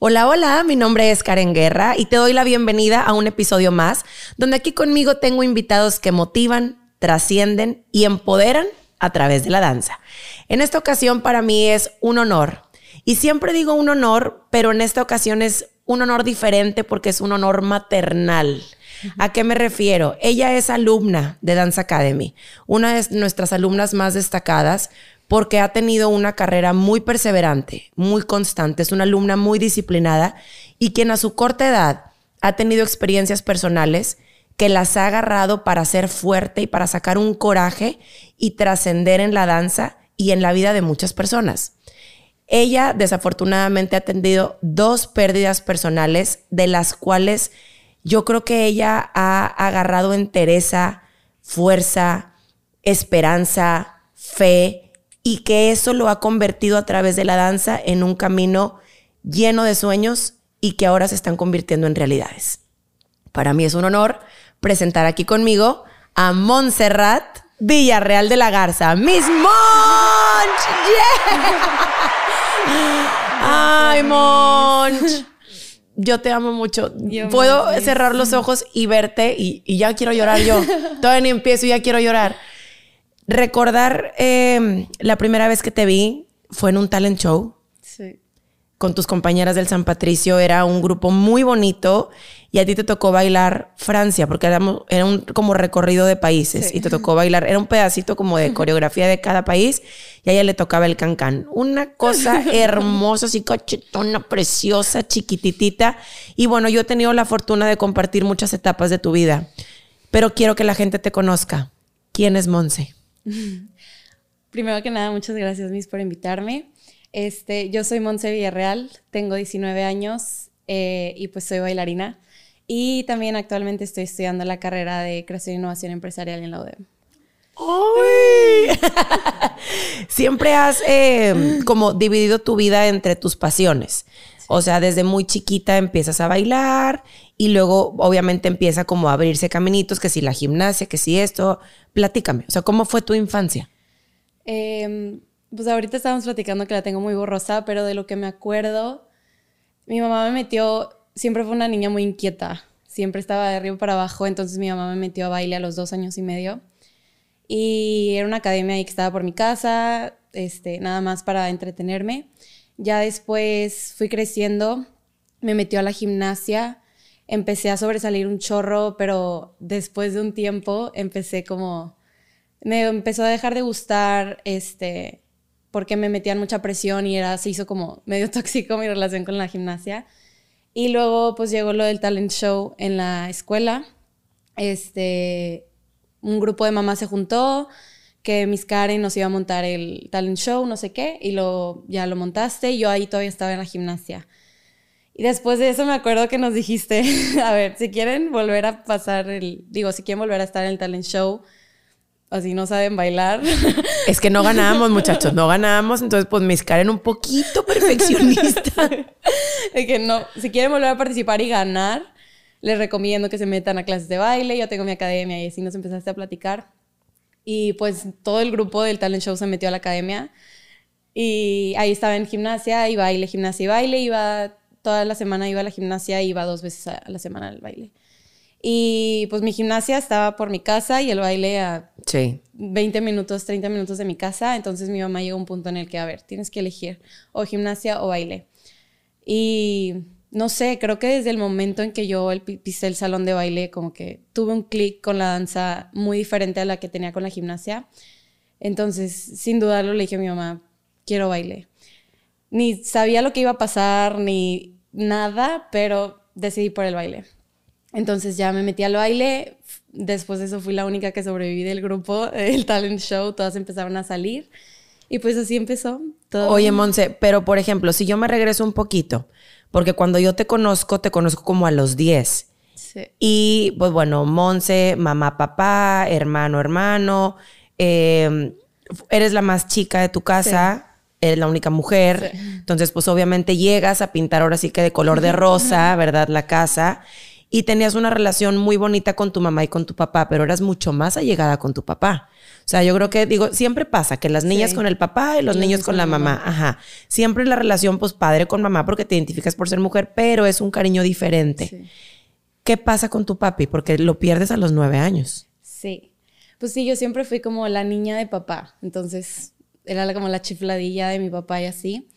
Hola, hola, mi nombre es Karen Guerra y te doy la bienvenida a un episodio más donde aquí conmigo tengo invitados que motivan, trascienden y empoderan a través de la danza. En esta ocasión para mí es un honor y siempre digo un honor, pero en esta ocasión es un honor diferente porque es un honor maternal. ¿A qué me refiero? Ella es alumna de Dance Academy, una de nuestras alumnas más destacadas, porque ha tenido una carrera muy perseverante, muy constante, es una alumna muy disciplinada y quien a su corta edad ha tenido experiencias personales que las ha agarrado para ser fuerte y para sacar un coraje y trascender en la danza y en la vida de muchas personas. Ella desafortunadamente ha tenido dos pérdidas personales de las cuales yo creo que ella ha agarrado entereza, fuerza, esperanza, fe y que eso lo ha convertido a través de la danza en un camino lleno de sueños y que ahora se están convirtiendo en realidades. Para mí es un honor presentar aquí conmigo a Montserrat Villarreal de la Garza. ¡Miss Monch! ¡Ay, Monch! Yo te amo mucho. Puedo cerrar los ojos y verte y, ya quiero llorar yo. Todavía ni empiezo y ya quiero llorar. Recordar em, la primera vez que te vi fue en un talent show. Sí. Con tus compañeras del San Patricio. Era un grupo muy bonito y a ti te tocó bailar Francia, porque era, un como recorrido de países y te tocó bailar, era un pedacito como de coreografía de cada país y a ella le tocaba el cancán. Una cosa hermosa, así cachetona, preciosa, chiquititita. Y bueno, yo he tenido la fortuna de compartir muchas etapas de tu vida, pero quiero que la gente te conozca. ¿Quién es Monse? Primero que nada, muchas gracias, Miss, por invitarme. Este, yo soy Monse Villarreal, tengo 19 años eh, y pues soy bailarina. Y también actualmente estoy estudiando la carrera de creación e innovación empresarial en la UDEM. ¡Ay! Siempre has eh, como dividido tu vida entre tus pasiones. O sea, desde muy chiquita empiezas a bailar y luego obviamente empieza como a abrirse caminitos, que si la gimnasia, que si esto. Platícame, o sea, ¿cómo fue tu infancia? Em, pues ahorita estábamos platicando que la tengo muy borrosa, pero de lo que me acuerdo, mi mamá me metió siempre fue una niña muy inquieta. Siempre estaba de arriba para abajo, entonces mi mamá me metió a baile a los dos años y medio. Y era una academia ahí que estaba por mi casa, este, nada más para entretenerme. Ya después fui creciendo, me metió a la gimnasia, empecé a sobresalir un chorro, pero después de un tiempo empecé como, me empezó a dejar de gustar, este, porque me metían mucha presión y era, se hizo como medio tóxico mi relación con la gimnasia. Y luego pues llegó lo del talent show en la escuela. Este, un grupo de mamás se juntó, que Miss Karen nos iba a montar el talent show, no sé qué, y lo, ya lo montaste y yo ahí todavía estaba en la gimnasia. Y después de eso me acuerdo que nos dijiste, a ver, si quieren volver a pasar el, digo, si quieren volver a estar en el talent show, así no saben bailar. Es que no ganamos, muchachos, no ganamos, entonces pues mis Karen un poquito perfeccionista. es que no, si quieren volver a participar y ganar, les recomiendo que se metan a clases de baile, yo tengo mi academia y así nos empezaste a platicar. Y pues todo el grupo del talent show se metió a la academia y ahí estaba en gimnasia y baile, gimnasia y baile, iba toda la semana iba a la gimnasia, iba dos veces a la semana al baile. Y pues mi gimnasia estaba por mi casa y el baile a 20 minutos, 30 minutos de mi casa. Entonces mi mamá llegó a un punto en el que, a ver, tienes que elegir o gimnasia o baile. Y no sé, creo que desde el momento en que yo pisé el salón de baile, como que tuve un clic con la danza muy diferente a la que tenía con la gimnasia. Entonces, sin dudarlo, le dije a mi mamá, quiero baile. Ni sabía lo que iba a pasar, ni nada, pero decidí por el baile. Entonces ya me metí al baile. Después de eso fui la única que sobreviví del grupo, el talent show. Todas empezaron a salir. Y pues así empezó todo. Oye, Monse, pero por ejemplo, si yo me regreso un poquito, porque cuando yo te conozco, te conozco como a los 10. Sí. Y pues bueno, Monse, mamá, papá, hermano, hermano. Em, eres la más chica de tu casa. Eres la única mujer. Entonces, pues obviamente llegas a pintar ahora sí que de color de rosa, ¿verdad? La casa. Y tenías una relación muy bonita con tu mamá y con tu papá, pero eras mucho más allegada con tu papá. O sea, yo creo que, digo, siempre pasa que las niñas con el papá y los niños con la mamá. Ajá. Siempre la relación, pues, padre con mamá porque te identificas por ser mujer, pero es un cariño diferente. ¿Qué pasa con tu papi? Porque lo pierdes a los nueve años. Sí. Pues sí, yo siempre fui como la niña de papá. Entonces, era como la chifladilla de mi papá y así.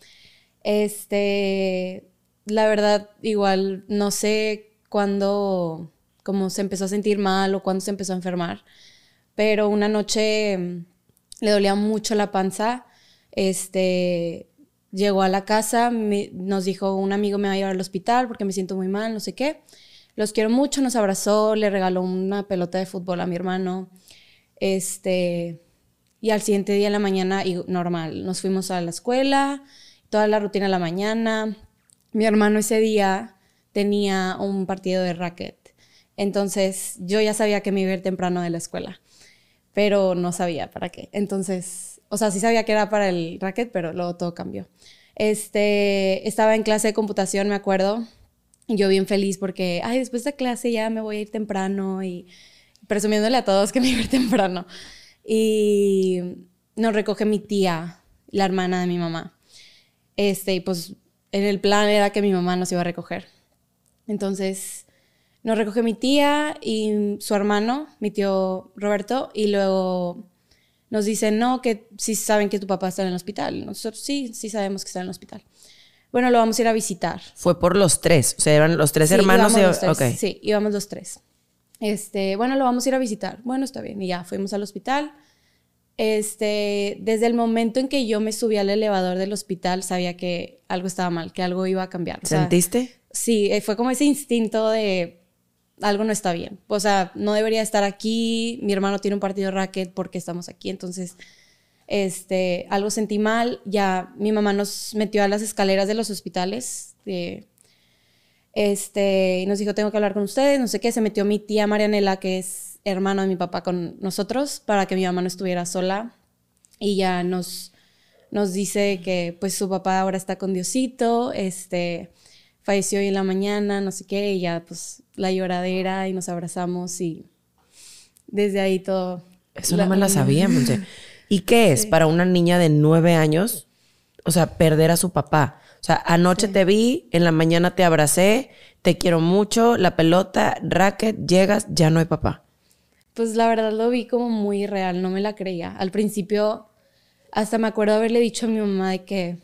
Este, la verdad, igual, no sé cuándo, como se empezó a sentir mal o cuándo se empezó a enfermar pero una noche mm, le dolía mucho la panza. Este, llegó a la casa, nos dijo, un amigo me va a llevar al hospital porque me siento muy mal, no sé qué. Los quiero mucho, nos abrazó, le regaló una pelota de fútbol a mi hermano. Este, y al siguiente día en la mañana, y normal, nos fuimos a la escuela, toda la rutina de la mañana. Mi hermano ese día tenía un partido de racket. Entonces yo ya sabía que me iba a ir temprano de la escuela pero no sabía para qué. Entonces, o sea, sí sabía que era para el racket, pero luego todo cambió. Este, estaba en clase de computación, me acuerdo, yo bien feliz porque, ay, después de clase ya me voy a ir temprano y presumiéndole a todos que me iba a ir temprano. Y nos recoge mi tía, la hermana de mi mamá. Este, y pues en el plan era que mi mamá nos iba a recoger. Entonces, nos recoge mi tía y su hermano, mi tío Roberto, y luego nos dicen, no, que sí saben que tu papá está en el hospital. Nosotros sí, sí sabemos que está en el hospital. Bueno, lo vamos a ir a visitar. Fue por los tres, o sea, eran los tres hermanos. Y... Sí, íbamos los tres. Este, bueno, lo vamos a ir a visitar. Bueno, está bien. Y ya fuimos al hospital. Este, desde el momento en que yo me subí al elevador del hospital, sabía que algo estaba mal, que algo iba a cambiar. ¿Sentiste? Sí, eh, fue como ese instinto de algo no está bien. O sea, no debería estar aquí. Mi hermano tiene un partido de racket porque estamos aquí. Entonces, este, algo sentí mal. Ya mi mamá nos metió a las escaleras de los hospitales. este, y nos dijo, tengo que hablar con ustedes. No sé qué. Se metió mi tía Marianela, que es hermano de mi papá, con nosotros para que mi mamá no estuviera sola. Y ya nos, nos dice que pues su papá ahora está con Diosito. Este falleció hoy en la mañana, no sé qué, y ya pues la lloradera y nos abrazamos y desde ahí todo. Eso no me la sabía, ¿Y qué es para una niña de nueve años? O sea, perder a su papá. O sea, anoche te vi, en la mañana te abracé, te quiero mucho, la pelota, racket, llegas, ya no hay papá. Pues la verdad lo vi como muy real, no me la creía. Al principio, hasta me acuerdo haberle dicho a mi mamá de que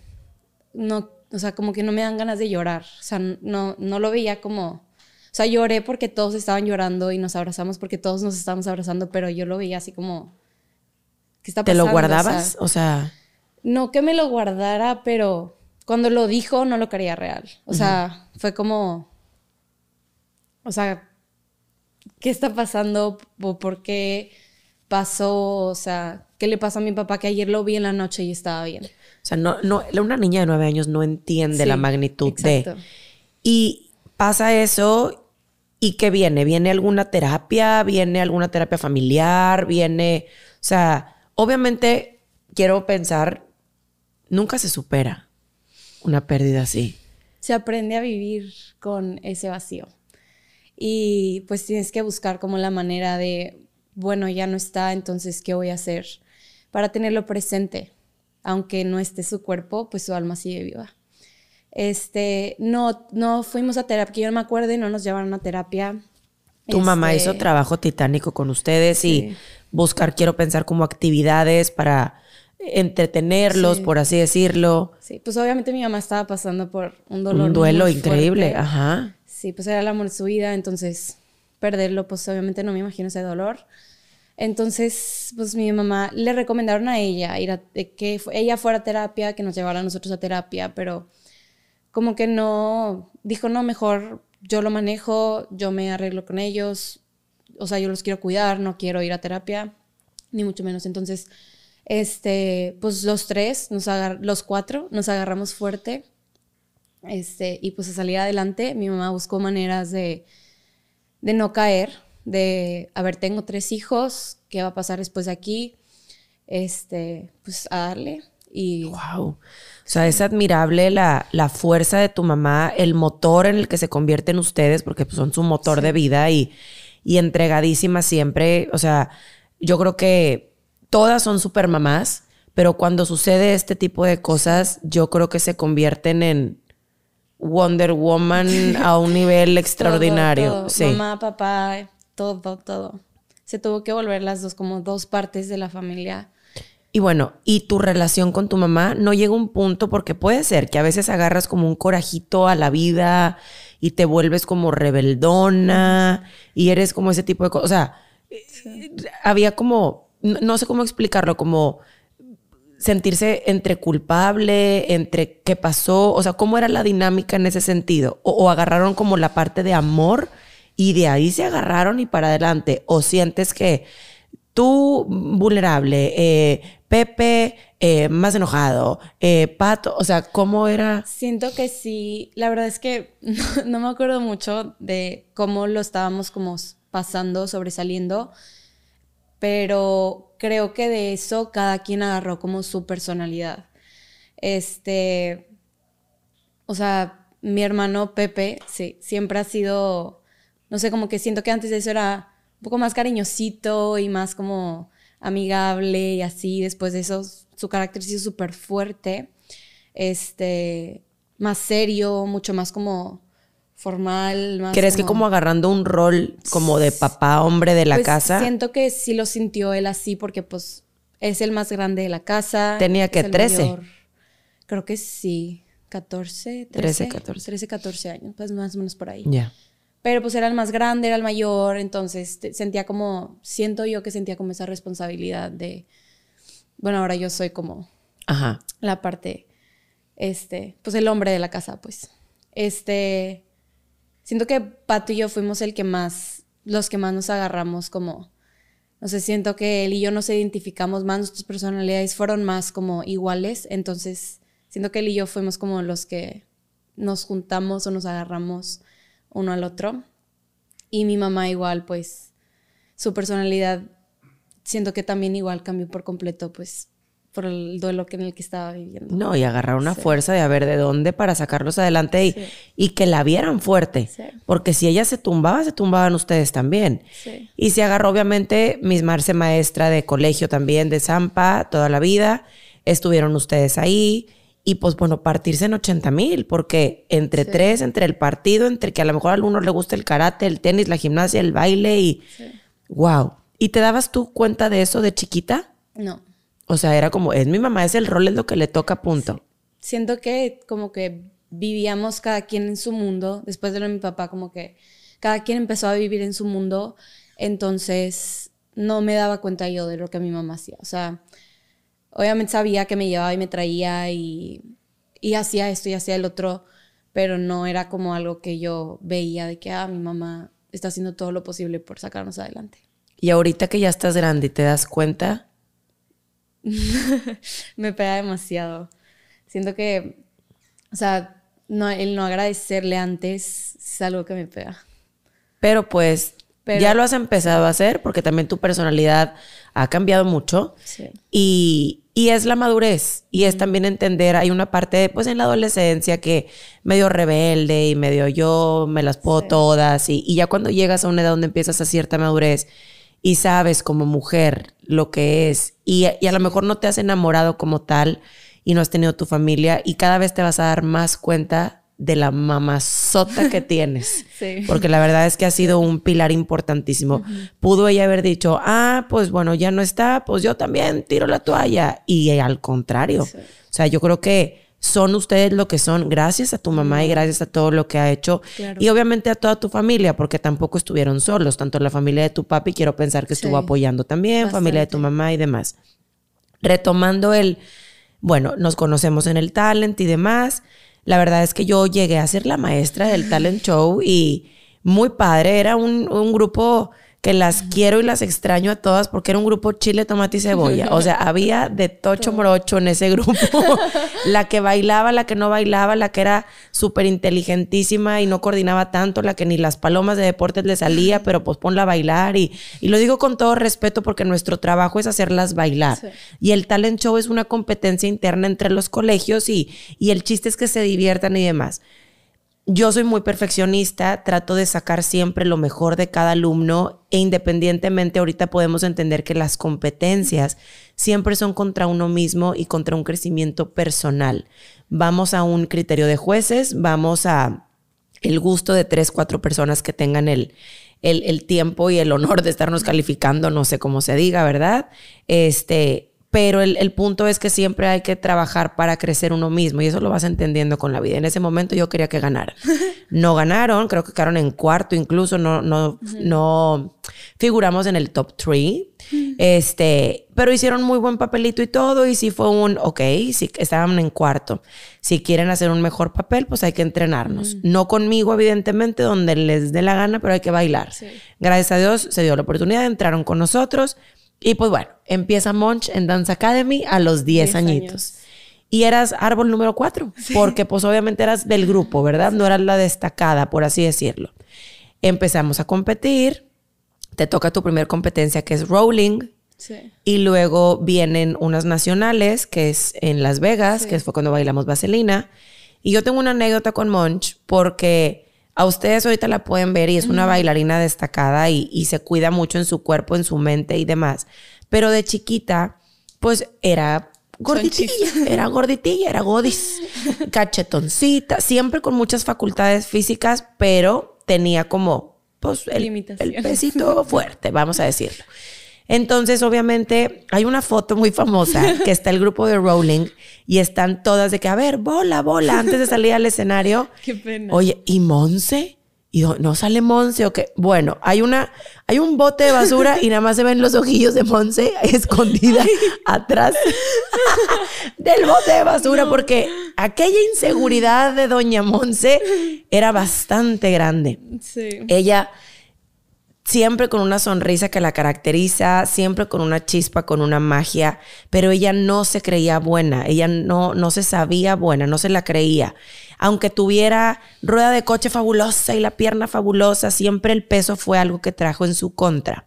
no o sea, como que no me dan ganas de llorar. O sea, no, no lo veía como... O sea, lloré porque todos estaban llorando y nos abrazamos porque todos nos estábamos abrazando, pero yo lo veía así como... ¿Qué está pasando? ¿Te lo guardabas? O sea... No que me lo guardara, pero cuando lo dijo no lo quería real. O sea, fue como... O sea, ¿qué está pasando? ¿Por qué pasó? O sea, ¿qué le pasó a mi papá que ayer lo vi en la noche y estaba bien? O sea, no, no, una niña de nueve años no entiende la magnitud de. Y pasa eso, ¿y qué viene? ¿Viene alguna terapia? ¿Viene alguna terapia familiar? ¿Viene.? O sea, obviamente quiero pensar, nunca se supera una pérdida así. Se aprende a vivir con ese vacío. Y pues tienes que buscar como la manera de, bueno, ya no está, entonces, ¿qué voy a hacer para tenerlo presente? Aunque no esté su cuerpo, pues su alma sigue viva. Este, no, no fuimos a terapia, que yo no me acuerdo y no nos llevaron a terapia. Tu mamá hizo este, trabajo titánico con ustedes y buscar, quiero pensar, como actividades para entretenerlos, por así decirlo. Sí, pues obviamente mi mamá estaba pasando por un dolor. Un duelo increíble, ajá. Sí, pues era el amor de su vida, entonces perderlo, pues obviamente no me imagino ese dolor. Entonces, pues mi mamá le recomendaron a ella ir a, que ella fuera a terapia, que nos llevara a nosotros a terapia, pero como que no, dijo, no, mejor yo lo manejo, yo me arreglo con ellos, o sea, yo los quiero cuidar, no quiero ir a terapia, ni mucho menos. Entonces, este, pues los tres, nos los cuatro, nos agarramos fuerte, este, y pues a salir adelante, mi mamá buscó maneras de, de no caer, de, a ver, tengo tres hijos, ¿qué va a pasar después de aquí? Este, pues a darle. Y Wow. O sea, es admirable la, la fuerza de tu mamá, el motor en el que se convierten ustedes, porque pues, son su motor de vida y, y entregadísima siempre. O sea, yo creo que todas son super mamás, pero cuando sucede este tipo de cosas, yo creo que se convierten en Wonder Woman a un nivel extraordinario. todo, todo. Sí. Mamá, papá, todo, todo. Se tuvo que volver las dos como dos partes de la familia. Y bueno, y tu relación con tu mamá no llega a un punto porque puede ser que a veces agarras como un corajito a la vida y te vuelves como rebeldona y eres como ese tipo de cosas. O sea, había como, no, no sé cómo explicarlo, como sentirse entre culpable, entre qué pasó, o sea, cómo era la dinámica en ese sentido. O, o agarraron como la parte de amor y de ahí se agarraron y para adelante. O sientes que tú vulnerable, eh, Pepe eh, más enojado, eh, Pato, o sea, ¿cómo era? Siento que sí, la verdad es que no, no me acuerdo mucho de cómo lo estábamos como pasando, sobresaliendo, pero creo que de eso cada quien agarró como su personalidad. Este, o sea, mi hermano Pepe, sí, siempre ha sido, no sé, como que siento que antes de eso era un poco más cariñosito y más como amigable y así. Después de eso, su carácter sí es súper fuerte, este, más serio, mucho más como formal. Más ¿Crees que como agarrando un rol como de papá, hombre de la Pues, casa? Siento que sí lo sintió él así porque pues es el más grande de la casa. Tenía que el 13. mayor. Creo que sí, 14, 13, 13, 14. 13, 14 años, pues más o menos por ahí. Ya. Pero pues era el más grande, era el mayor, entonces sentía como, siento yo que sentía como esa responsabilidad de, bueno, ahora yo soy como Ajá. la parte, este, pues el hombre de la casa, pues. Este, siento que Pato y yo fuimos el que más, los que más nos agarramos como, no sé, siento que él y yo nos identificamos más, nuestras personalidades fueron más como iguales, entonces siento que él y yo fuimos como los que nos juntamos o nos agarramos uno al otro. Y mi mamá igual, pues, su personalidad, siento que también igual cambió por completo, pues, por el duelo que en el que estaba viviendo. No, y agarrar una fuerza de a ver de dónde para sacarlos adelante y, Sí. y que la vieran fuerte. Sí. Porque si ella se tumbaba, se tumbaban ustedes también. Y se agarró, obviamente, Miss Marce, maestra de colegio también de Zampa, toda la vida. Estuvieron ustedes ahí. Y pues bueno, partirse en 80 mil, porque entre Sí. tres, entre el partido, entre que a lo mejor a algunos le gusta el karate, el tenis, la gimnasia, el baile y wow. ¿Y te dabas tú cuenta de eso de chiquita? No. O sea, era como, es mi mamá, es el rol, es lo que le toca, punto. Siento que como que vivíamos cada quien en su mundo. Después de lo de mi papá, como que cada quien empezó a vivir en su mundo. Entonces no me daba cuenta yo de lo que mi mamá hacía. O sea, obviamente sabía que me llevaba y me traía y, y hacía esto y hacía el otro, pero no era como algo que yo veía de que, ah, mi mamá está haciendo todo lo posible por sacarnos adelante. Y ahorita que ya estás grande y te das cuenta, me pega demasiado. Siento que, o sea, no, el no agradecerle antes es algo que me pega. pero pues Pero- ya lo has empezado a hacer porque también tu personalidad ha cambiado mucho. Sí. Y, y es la madurez. Y es también entender, hay una parte, pues en la adolescencia que medio rebelde y medio yo me las puedo Sí. todas. Y, y ya cuando llegas a una edad donde empiezas a cierta madurez y sabes como mujer lo que es, y, y a lo mejor no te has enamorado como tal y no has tenido tu familia, y cada vez te vas a dar más cuenta de la mamazota que tienes. Sí. Porque la verdad es que ha sido un pilar importantísimo. Pudo ella haber dicho, ah, pues bueno, ya no está, pues yo también tiro la toalla. Y al contrario. Sí. O sea, yo creo que son ustedes lo que son gracias a tu mamá y gracias a todo lo que ha hecho. Claro. Y obviamente a toda tu familia, porque tampoco estuvieron solos. Tanto la familia de tu papi, quiero pensar que estuvo Sí. apoyando también, familia de tu mamá y demás. Retomando el, bueno, nos conocemos en el talent y demás. La verdad es que yo llegué a ser la maestra del talent show y muy padre. Era un, un grupo que las quiero y las extraño a todas porque era un grupo chile, tomate y cebolla. O sea, había de tocho morocho en ese grupo. la que bailaba, la que no bailaba, la que era súper inteligentísima y no coordinaba tanto, la que ni las palomas de deportes le salía, pero pues ponla a bailar. Y, y lo digo con todo respeto porque nuestro trabajo es hacerlas bailar. Y el talent show es una competencia interna entre los colegios y, y el chiste es que se diviertan y demás yo soy muy perfeccionista, trato de sacar siempre lo mejor de cada alumno e independientemente ahorita podemos entender que las competencias siempre son contra uno mismo y contra un crecimiento personal. Vamos a un criterio de jueces, vamos a el gusto de tres, cuatro personas que tengan el, el, el tiempo y el honor de estarnos calificando, no sé cómo se diga, ¿verdad? Este, pero el, punto es que siempre hay que trabajar para crecer uno mismo y eso lo vas entendiendo con la vida. En ese momento yo quería que ganaran. No ganaron, creo que quedaron en cuarto incluso, no, no, no figuramos en el top three. Este, pero hicieron muy buen papelito y todo y sí fue un, ok, sí, estaban en cuarto. Si quieren hacer un mejor papel, pues hay que entrenarnos. No conmigo, evidentemente, donde les dé la gana, pero hay que bailar. Gracias a Dios se dio la oportunidad, entraron con nosotros y pues bueno, empieza Monch en Dance Academy a los 10, añitos. Y eras árbol número 4, porque pues obviamente eras del grupo, ¿verdad? No eras la destacada, por así decirlo. Empezamos a competir, te toca tu primera competencia que es rolling. Sí. Y luego vienen unas nacionales, que es en Las Vegas, que fue cuando bailamos Vaselina. Y yo tengo una anécdota con Monch porque a ustedes ahorita la pueden ver y es una bailarina destacada y, se cuida mucho en su cuerpo, en su mente y demás. Pero de chiquita, pues era gorditilla, era gorditilla, era godis, cachetoncita, siempre con muchas facultades físicas, pero tenía como, pues, el, el pesito fuerte, vamos a decirlo. Entonces, obviamente, hay una foto muy famosa que está el grupo de Rowling y están todas de que, a ver, bola, bola, antes de salir al escenario. Qué pena. Oye, ¿y Monse? Y no sale Monse o qué. Bueno, hay una, hay un bote de basura y nada más se ven los ojillos de Monse escondida atrás del bote de basura porque aquella inseguridad de Doña Monse era bastante grande. Sí. Ella siempre con una sonrisa que la caracteriza, siempre con una chispa, con una magia, pero ella no se creía buena, ella no, no se sabía buena, no se la creía. Aunque tuviera rueda de coche fabulosa y la pierna fabulosa, siempre el peso fue algo que trajo en su contra.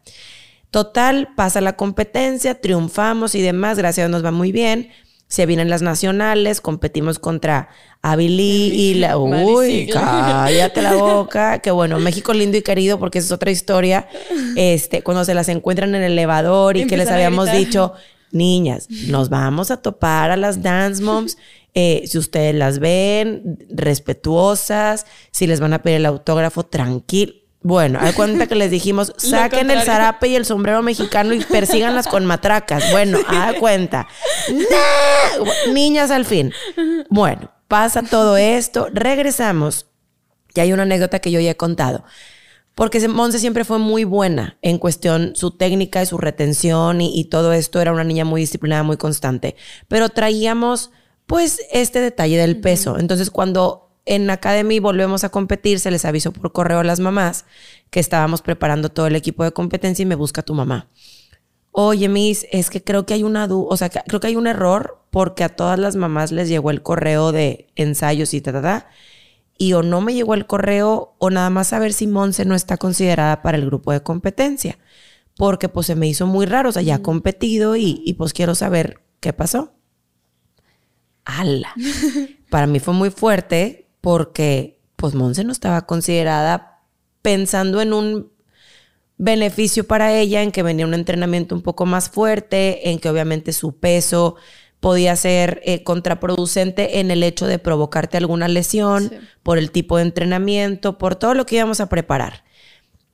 Total, pasa la competencia, triunfamos y demás, gracias nos va muy bien se vienen las nacionales, competimos contra Avilí y la... Uy, cállate la boca. Que bueno, México lindo y querido porque esa es otra historia. Este, cuando se las encuentran en el elevador y que les habíamos dicho, niñas, nos vamos a topar a las dance moms. Eh, si ustedes las ven, respetuosas, si les van a pedir el autógrafo, tranquilo bueno, hay cuenta que les dijimos, saquen el zarape y el sombrero mexicano y persíganlas con matracas. Bueno, haz cuenta. Niñas al fin. Bueno, pasa todo esto, regresamos. Y hay una anécdota que yo ya he contado. Porque Monse siempre fue muy buena en cuestión su técnica y su retención y, y todo esto. Era una niña muy disciplinada, muy constante. Pero traíamos, pues, este detalle del peso. Entonces, cuando en Academy volvemos a competir, se les avisó por correo a las mamás que estábamos preparando todo el equipo de competencia y me busca tu mamá. Oye, Miss, es que creo que hay una o sea, creo que hay un error porque a todas las mamás les llegó el correo de ensayos y ta, ta, ta, y o no me llegó el correo o nada más saber si Monse no está considerada para el grupo de competencia, porque pues se me hizo muy raro, o sea, ya ha competido y, y pues quiero saber qué pasó. ¡Hala! Para mí fue muy fuerte porque pues Monse no estaba considerada pensando en un beneficio para ella, en que venía un entrenamiento un poco más fuerte, en que obviamente su peso podía ser eh, contraproducente en el hecho de provocarte alguna lesión por el tipo de entrenamiento, por todo lo que íbamos a preparar.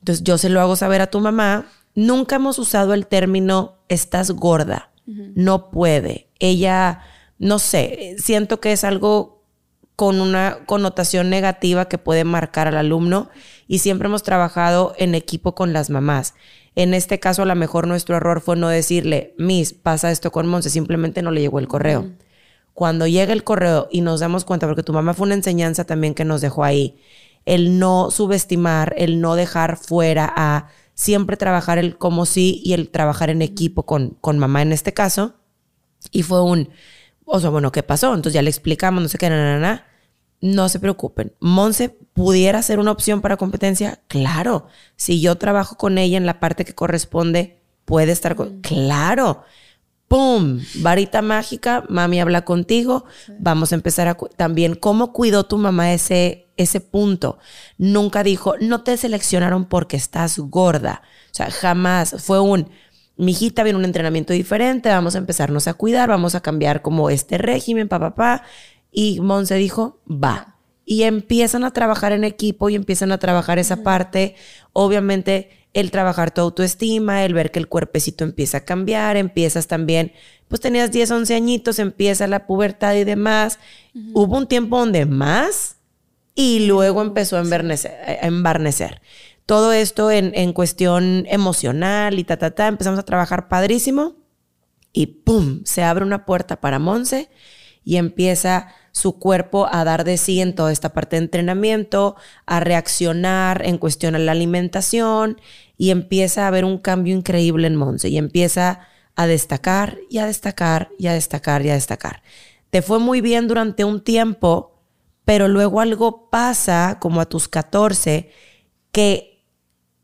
Entonces yo se lo hago saber a tu mamá. Nunca hemos usado el término estás gorda, no puede. Ella, no sé, siento que es algo con una connotación negativa que puede marcar al alumno y siempre hemos trabajado en equipo con las mamás. En este caso, a lo mejor nuestro error fue no decirle, Miss, pasa esto con Monse, simplemente no le llegó el correo. Cuando llega el correo y nos damos cuenta, porque tu mamá fue una enseñanza también que nos dejó ahí, el no subestimar, el no dejar fuera a siempre trabajar el como sí y el trabajar en equipo con, con mamá en este caso. Y fue un, o sea, bueno, ¿qué pasó? Entonces ya le explicamos, no sé qué, nada, nada. No se preocupen. Monse pudiera ser una opción para competencia. Claro. Si yo trabajo con ella en la parte que corresponde, puede estar con. Claro. ¡Pum! Varita mágica, mami habla contigo. Vamos a empezar a también cómo cuidó tu mamá ese, ese punto. Nunca dijo, no te seleccionaron porque estás gorda. O sea, jamás fue un, mi hijita viene un entrenamiento diferente, vamos a empezarnos a cuidar, vamos a cambiar como este régimen, papá, papá. Y Monse dijo, va. Y empiezan a trabajar en equipo y empiezan a trabajar esa parte. Obviamente, el trabajar tu autoestima, el ver que el cuerpecito empieza a cambiar, empiezas también, pues tenías 10, 11 añitos, empieza la pubertad y demás. Hubo un tiempo donde más y luego empezó a, a embarnecer. Todo esto en, en, cuestión emocional y ta, ta, ta. Empezamos a trabajar padrísimo y ¡pum! Se abre una puerta para Monse y empieza su cuerpo a dar de sí en toda esta parte de entrenamiento, a reaccionar en cuestión a la alimentación y empieza a haber un cambio increíble en Monse y empieza a destacar y a destacar y a destacar y a destacar. Te fue muy bien durante un tiempo, pero luego algo pasa como a tus 14 que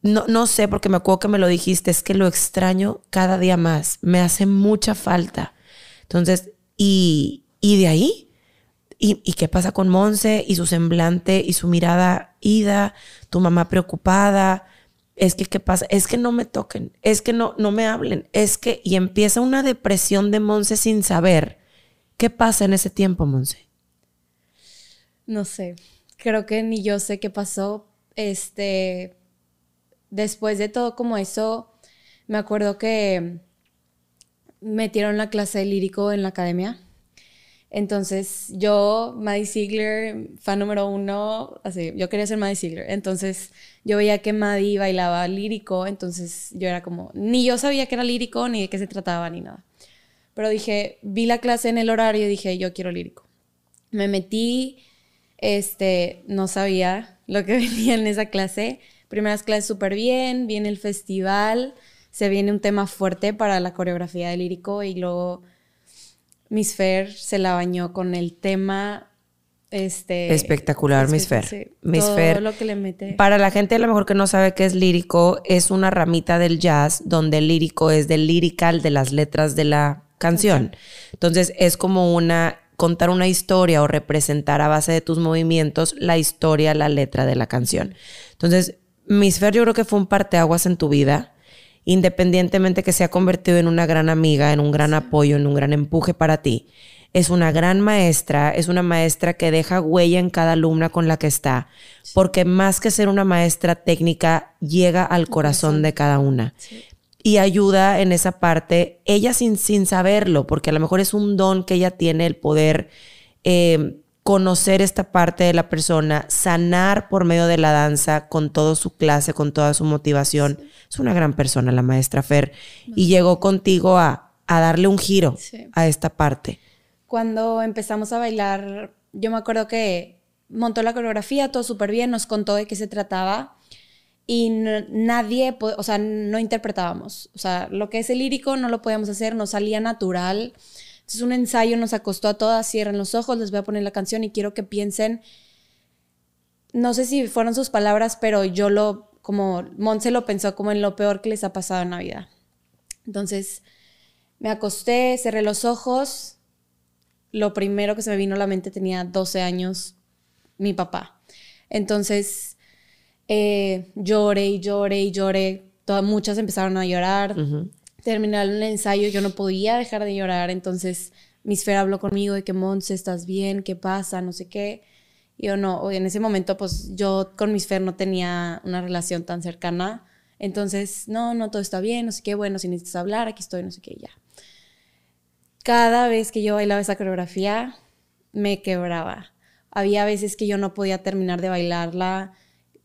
no, no sé porque me acuerdo que me lo dijiste, es que lo extraño cada día más, me hace mucha falta. Entonces, y, y de ahí, ¿y, qué pasa con Monse y su semblante y su mirada ida, tu mamá preocupada? Es que, ¿qué pasa? Es que no me toquen, es que no, no me hablen, es que, y empieza una depresión de Monse sin saber. ¿Qué pasa en ese tiempo, Monse? No sé, creo que ni yo sé qué pasó. Este, después de todo como eso, me acuerdo que metieron la clase de lírico en la academia entonces, yo, Maddie Ziegler, fan número uno, así, yo quería ser Maddie Ziegler. Entonces, yo veía que Maddie bailaba lírico, entonces yo era como, ni yo sabía que era lírico, ni de qué se trataba, ni nada. Pero dije, vi la clase en el horario y dije, yo quiero lírico. Me metí, este, no sabía lo que venía en esa clase. Primeras clases súper bien, viene el festival, se viene un tema fuerte para la coreografía de lírico y luego Miss Fair se la bañó con el tema este, Espectacular, Miss Fair. Miss todo lo que le mete. Para la gente a lo mejor que no sabe qué es lírico, es una ramita del jazz donde el lírico es del lirical de las letras de la canción. Entonces es como una contar una historia o representar a base de tus movimientos la historia, la letra de la canción. Entonces, Miss Fair yo creo que fue un parteaguas en tu vida independientemente que se ha convertido en una gran amiga, en un gran apoyo, en un gran empuje para ti. Es una gran maestra, es una maestra que deja huella en cada alumna con la que está, porque más que ser una maestra técnica, llega al corazón de cada una. Y ayuda en esa parte, ella sin, sin saberlo, porque a lo mejor es un don que ella tiene el poder eh, conocer esta parte de la persona, sanar por medio de la danza con toda su clase, con toda su motivación. Es una gran persona la maestra Fer y llegó contigo a, darle un giro a esta parte. Cuando empezamos a bailar, yo me acuerdo que montó la coreografía, todo súper bien, nos contó de qué se trataba y nadie, o sea, no interpretábamos. O sea, lo que es el lírico no lo podíamos hacer, nos salía natural es un ensayo nos acostó a todas, cierren los ojos, les voy a poner la canción y quiero que piensen, no sé si fueron sus palabras, pero yo lo, como Monse lo pensó como en lo peor que les ha pasado en Navidad. Entonces, me acosté, cerré los ojos, lo primero que se me vino a la mente tenía 12 años, mi papá. Entonces, eh, lloré y lloré y lloré. Todas, muchas empezaron a llorar terminar el ensayo yo no podía dejar de llorar, entonces mi esfera habló conmigo de que Monse, ¿estás bien? ¿Qué pasa? No sé qué. Y yo no, en ese momento pues yo con mi esfera no tenía una relación tan cercana, entonces no, no, todo está bien, no sé qué, bueno, si necesitas hablar, aquí estoy, no sé qué, ya. Cada vez que yo bailaba esa coreografía, me quebraba. Había veces que yo no podía terminar de bailarla,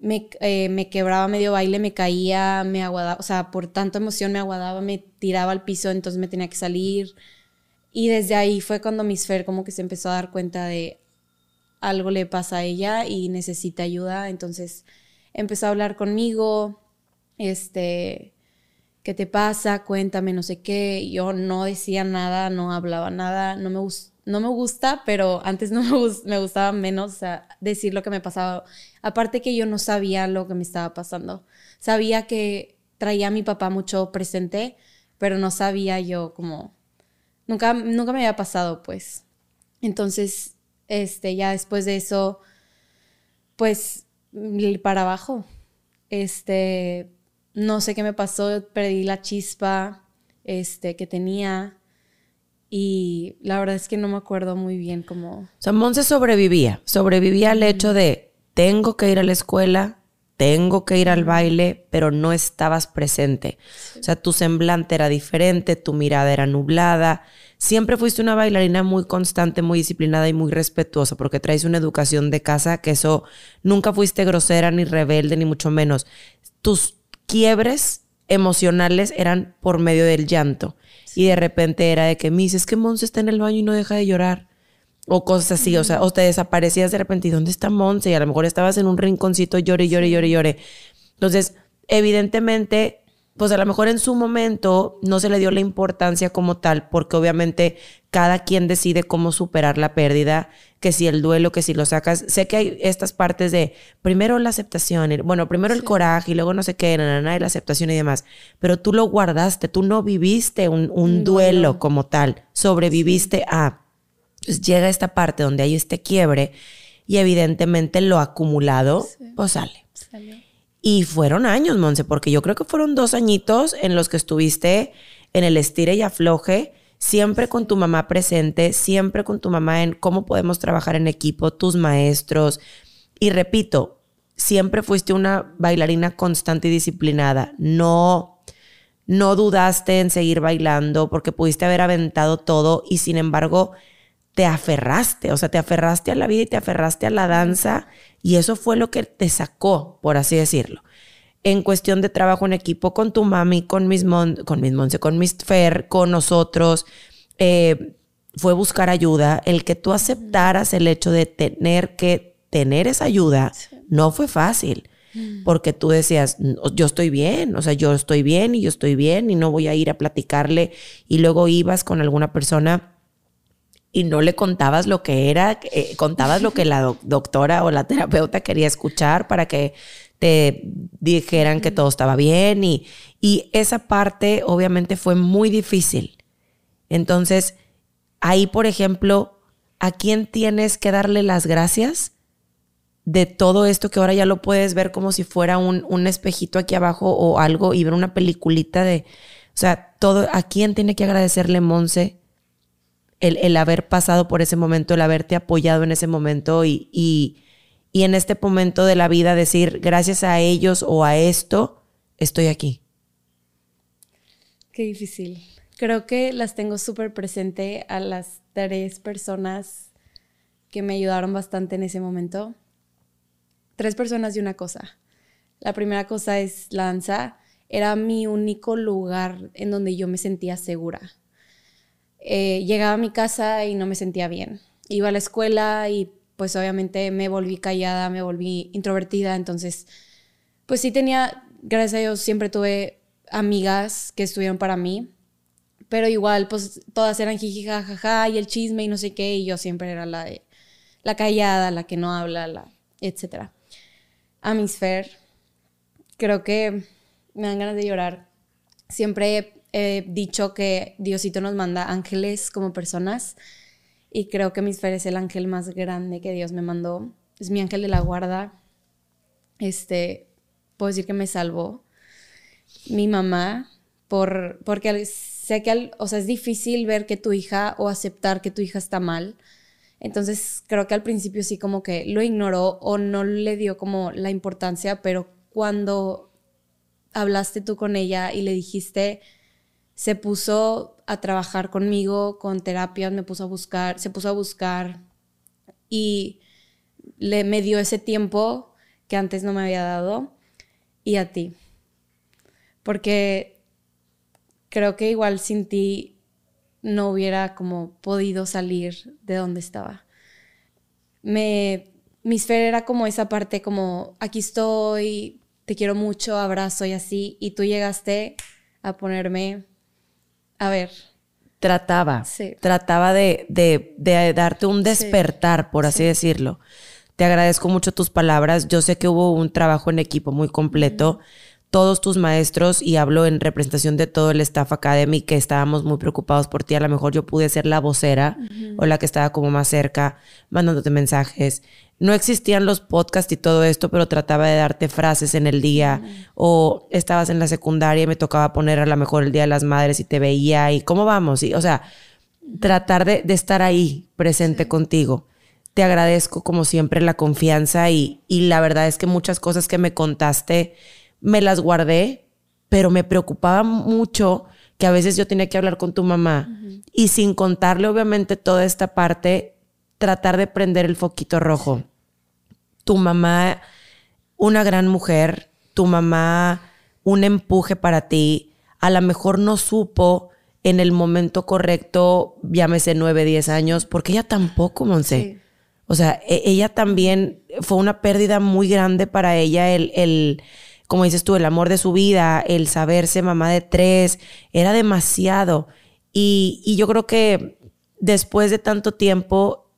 eh, me, quebraba medio baile, me caía, me aguadaba, o sea, por tanta emoción me aguadaba, me tiraba al piso, entonces me tenía que salir. Y desde ahí fue cuando Miss Fer como que se empezó a dar cuenta de algo le pasa a ella y necesita ayuda, entonces empezó a hablar conmigo, este, ¿qué te pasa? Cuéntame, no sé qué. Yo no decía nada, no hablaba nada, no me, no me gusta, pero antes no me, me gustaba menos decir lo que me pasaba. Aparte que yo no sabía lo que me estaba pasando. Sabía que traía a mi papá mucho presente, pero no sabía yo como... Nunca, nunca me había pasado, pues. Entonces, este, ya después de eso, pues, para abajo. Este, no sé qué me pasó, perdí la chispa, este, que tenía. Y la verdad es que no me acuerdo muy bien cómo... O sea, Monse sobrevivía. Sobrevivía al hecho de, tengo que ir a la escuela, tengo que ir al baile, pero no estabas presente. O sea, tu semblante era diferente, tu mirada era nublada. Siempre fuiste una bailarina muy constante, muy disciplinada y muy respetuosa, porque traes una educación de casa que eso nunca fuiste grosera ni rebelde, ni mucho menos. Tus quiebres emocionales eran por medio del llanto. Y de repente era de que, Miss, es que Monse está en el baño y no deja de llorar o cosas así, o sea, o te desaparecías de repente, ¿y dónde está Monse? Y a lo mejor estabas en un rinconcito, llore, llore, llore, llore. Entonces, evidentemente, pues a lo mejor en su momento no se le dio la importancia como tal, porque obviamente cada quien decide cómo superar la pérdida, que si el duelo, que si lo sacas. Sé que hay estas partes de primero la aceptación, bueno, primero el coraje y luego no sé qué, nada, y la aceptación y demás. Pero tú lo guardaste, tú no viviste un, duelo como tal, sobreviviste a. Entonces llega esta parte donde hay este quiebre y evidentemente lo acumulado pues sale. Y fueron años, Monse, porque yo creo que fueron dos añitos en los que estuviste en el estire y afloje, siempre con tu mamá presente, siempre con tu mamá en cómo podemos trabajar en equipo, tus maestros. Y repito, siempre fuiste una bailarina constante y disciplinada. No, no dudaste en seguir bailando porque pudiste haber aventado todo y sin embargo te aferraste, o sea, te aferraste a la vida y te aferraste a la danza y eso fue lo que te sacó, por así decirlo. En cuestión de trabajo en equipo con tu mami, con mis, con mis Monse, con mis Fer, con nosotros, eh, fue buscar ayuda. El que tú aceptaras el hecho de tener que tener esa ayuda no fue fácil mm. porque tú decías, yo estoy bien, o sea, yo estoy bien y yo estoy bien y no voy a ir a platicarle y luego ibas con alguna persona y no le contabas lo que era, eh, contabas lo que la doctora o la terapeuta quería escuchar para que te dijeran que todo estaba bien y, y esa parte obviamente fue muy difícil. Entonces, ahí, por ejemplo, ¿a quién tienes que darle las gracias de todo esto que ahora ya lo puedes ver como si fuera un, un espejito aquí abajo o algo y ver una peliculita de, o sea, todo, ¿a quién tiene que agradecerle Monse el, haber pasado por ese momento, el haberte apoyado en ese momento y, y, en este momento de la vida decir, gracias a ellos o a esto, estoy aquí? Qué difícil. Creo que las tengo súper presente a las tres personas que me ayudaron bastante en ese momento. Tres personas y una cosa. La primera cosa es la danza. Era mi único lugar en donde yo me sentía segura. Eh, llegaba a mi casa y no me sentía bien. Iba a la escuela y pues obviamente me volví callada, me volví introvertida, entonces pues sí tenía, gracias a Dios siempre tuve amigas que estuvieron para mí, pero igual pues todas eran jiji jajaja y el chisme y no sé qué y yo siempre era la la callada, la que no habla, la etcétera. A mis Fer, creo que me dan ganas de llorar. Siempre he dicho que Diosito nos manda ángeles como personas y creo que mis Fer es el ángel más grande que Dios me mandó. Es mi ángel de la guarda. Este, puedo decir que me salvó. Mi mamá, por, porque sé que, o sea, es difícil ver que tu hija o aceptar que tu hija está mal. Entonces, creo que al principio sí como que lo ignoró o no le dio como la importancia, pero cuando hablaste tú con ella y le dijiste, se puso a trabajar conmigo con terapias, me puso a buscar, se puso a buscar y le me dio ese tiempo que antes no me había dado y a ti. Porque creo que igual sin ti no hubiera como podido salir de donde estaba. Me, mi esfera era como esa parte como, aquí estoy, te quiero mucho, abrazo y así, y tú llegaste a ponerme, a ver. Trataba, trataba de, de, darte un despertar, por así decirlo. Te agradezco mucho tus palabras. Yo sé que hubo un trabajo en equipo muy completo todos tus maestros, y hablo en representación de todo el staff academy, que estábamos muy preocupados por ti. A lo mejor yo pude ser la vocera o la que estaba como más cerca, mandándote mensajes. No existían los podcasts y todo esto, pero trataba de darte frases en el día. O estabas en la secundaria y me tocaba poner a lo mejor el Día de las Madres y te veía y cómo vamos. Y, o sea, tratar de, estar ahí presente contigo. Te agradezco como siempre la confianza y, y la verdad es que muchas cosas que me contaste me las guardé, pero me preocupaba mucho que a veces yo tenía que hablar con tu mamá y sin contarle obviamente toda esta parte, tratar de prender el foquito rojo. Tu mamá, una gran mujer, tu mamá, un empuje para ti, a lo mejor no supo en el momento correcto, llámese nueve, diez años, porque ella tampoco, Monse. O sea, e, ella también fue una pérdida muy grande para ella el, el como dices tú, el amor de su vida, el saberse mamá de tres, era demasiado. Y, yo creo que después de tanto tiempo,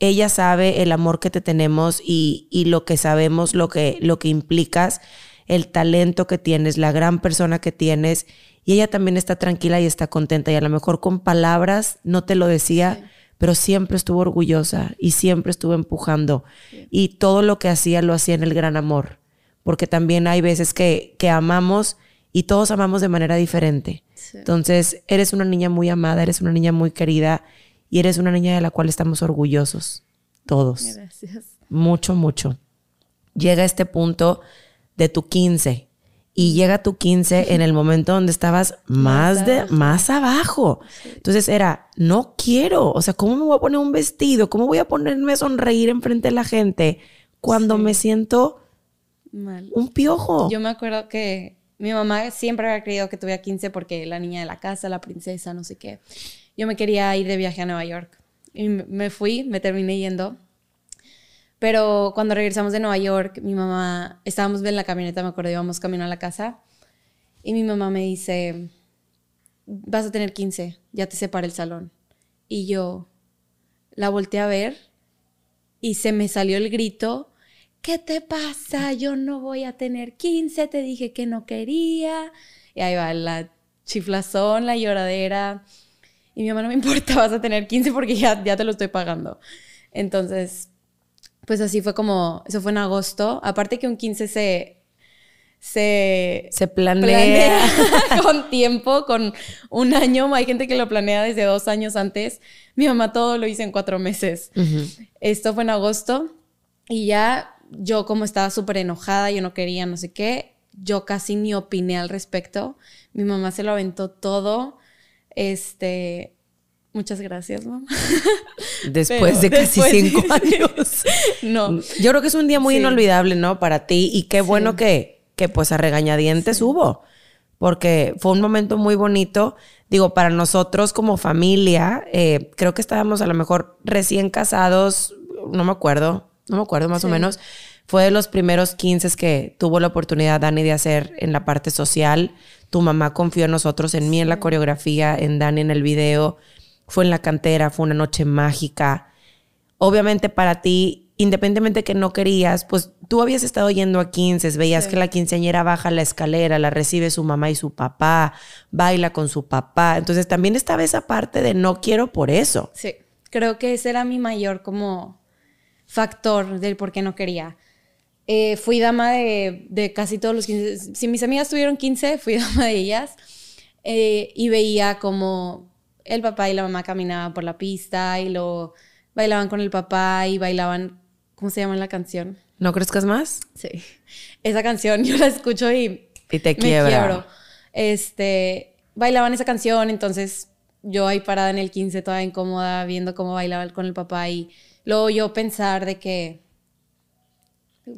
ella sabe el amor que te tenemos y, lo que sabemos, lo que, lo que implicas, el talento que tienes, la gran persona que tienes. Y ella también está tranquila y está contenta. Y a lo mejor con palabras no te lo decía, pero siempre estuvo orgullosa y siempre estuvo empujando. Y todo lo que hacía lo hacía en el gran amor porque también hay veces que, que amamos y todos amamos de manera diferente. Entonces, eres una niña muy amada, eres una niña muy querida y eres una niña de la cual estamos orgullosos, todos. Gracias. Mucho, mucho. Llega este punto de tu 15 y llega tu 15 en el momento donde estabas más, de, más abajo. Entonces era, no quiero, o sea, ¿cómo me voy a poner un vestido? ¿Cómo voy a ponerme a sonreír enfrente de la gente cuando me siento un piojo. Yo me acuerdo que mi mamá siempre había creído que tuviera 15 porque la niña de la casa, la princesa, no sé qué. Yo me quería ir de viaje a Nueva York. Y me fui, me terminé yendo. Pero cuando regresamos de Nueva York, mi mamá, estábamos en la camioneta, me acuerdo, íbamos camino a la casa. Y mi mamá me dice, vas a tener 15, ya te separa el salón. Y yo la volteé a ver y se me salió el grito ¿qué te pasa? Yo no voy a tener 15, te dije que no quería. Y ahí va la chiflazón, la lloradera. Y mi mamá no me importa, vas a tener 15 porque ya, ya te lo estoy pagando. Entonces, pues así fue como, eso fue en agosto. Aparte que un 15 se... Se, se planea, con tiempo, con un año. Hay gente que lo planea desde dos años antes. Mi mamá todo lo hizo en cuatro meses. Esto fue en agosto y ya yo como estaba súper enojada, yo no quería, no sé qué, yo casi ni opiné al respecto. Mi mamá se lo aventó todo. Este, muchas gracias, mamá. Después de casi cinco años. no. Yo creo que es un día muy inolvidable, ¿no? Para ti y qué bueno que, que pues a regañadientes hubo, porque fue un momento muy bonito. Digo, para nosotros como familia, eh, creo que estábamos a lo mejor recién casados, no me acuerdo, no me acuerdo más o menos. Fue de los primeros 15 que tuvo la oportunidad Dani de hacer en la parte social. Tu mamá confió en nosotros, en mí en la coreografía, en Dani en el video. Fue en la cantera, fue una noche mágica. Obviamente para ti, independientemente que no querías, pues tú habías estado yendo a 15, veías que la quinceañera baja la escalera, la recibe su mamá y su papá, baila con su papá. Entonces también estaba esa parte de no quiero por eso. Sí, creo que ese era mi mayor como factor del por qué no quería. Eh, fui dama de, casi todos los 15. Si mis amigas tuvieron 15, fui dama de ellas. Eh, y veía como el papá y la mamá caminaban por la pista y lo bailaban con el papá y bailaban. ¿Cómo se llama la canción? ¿No crezcas más? Sí. Esa canción yo la escucho y. Y te quiebra. Este. Bailaban esa canción, entonces yo ahí parada en el 15, toda incómoda, viendo cómo bailaba con el papá y Luego yo pensar de que,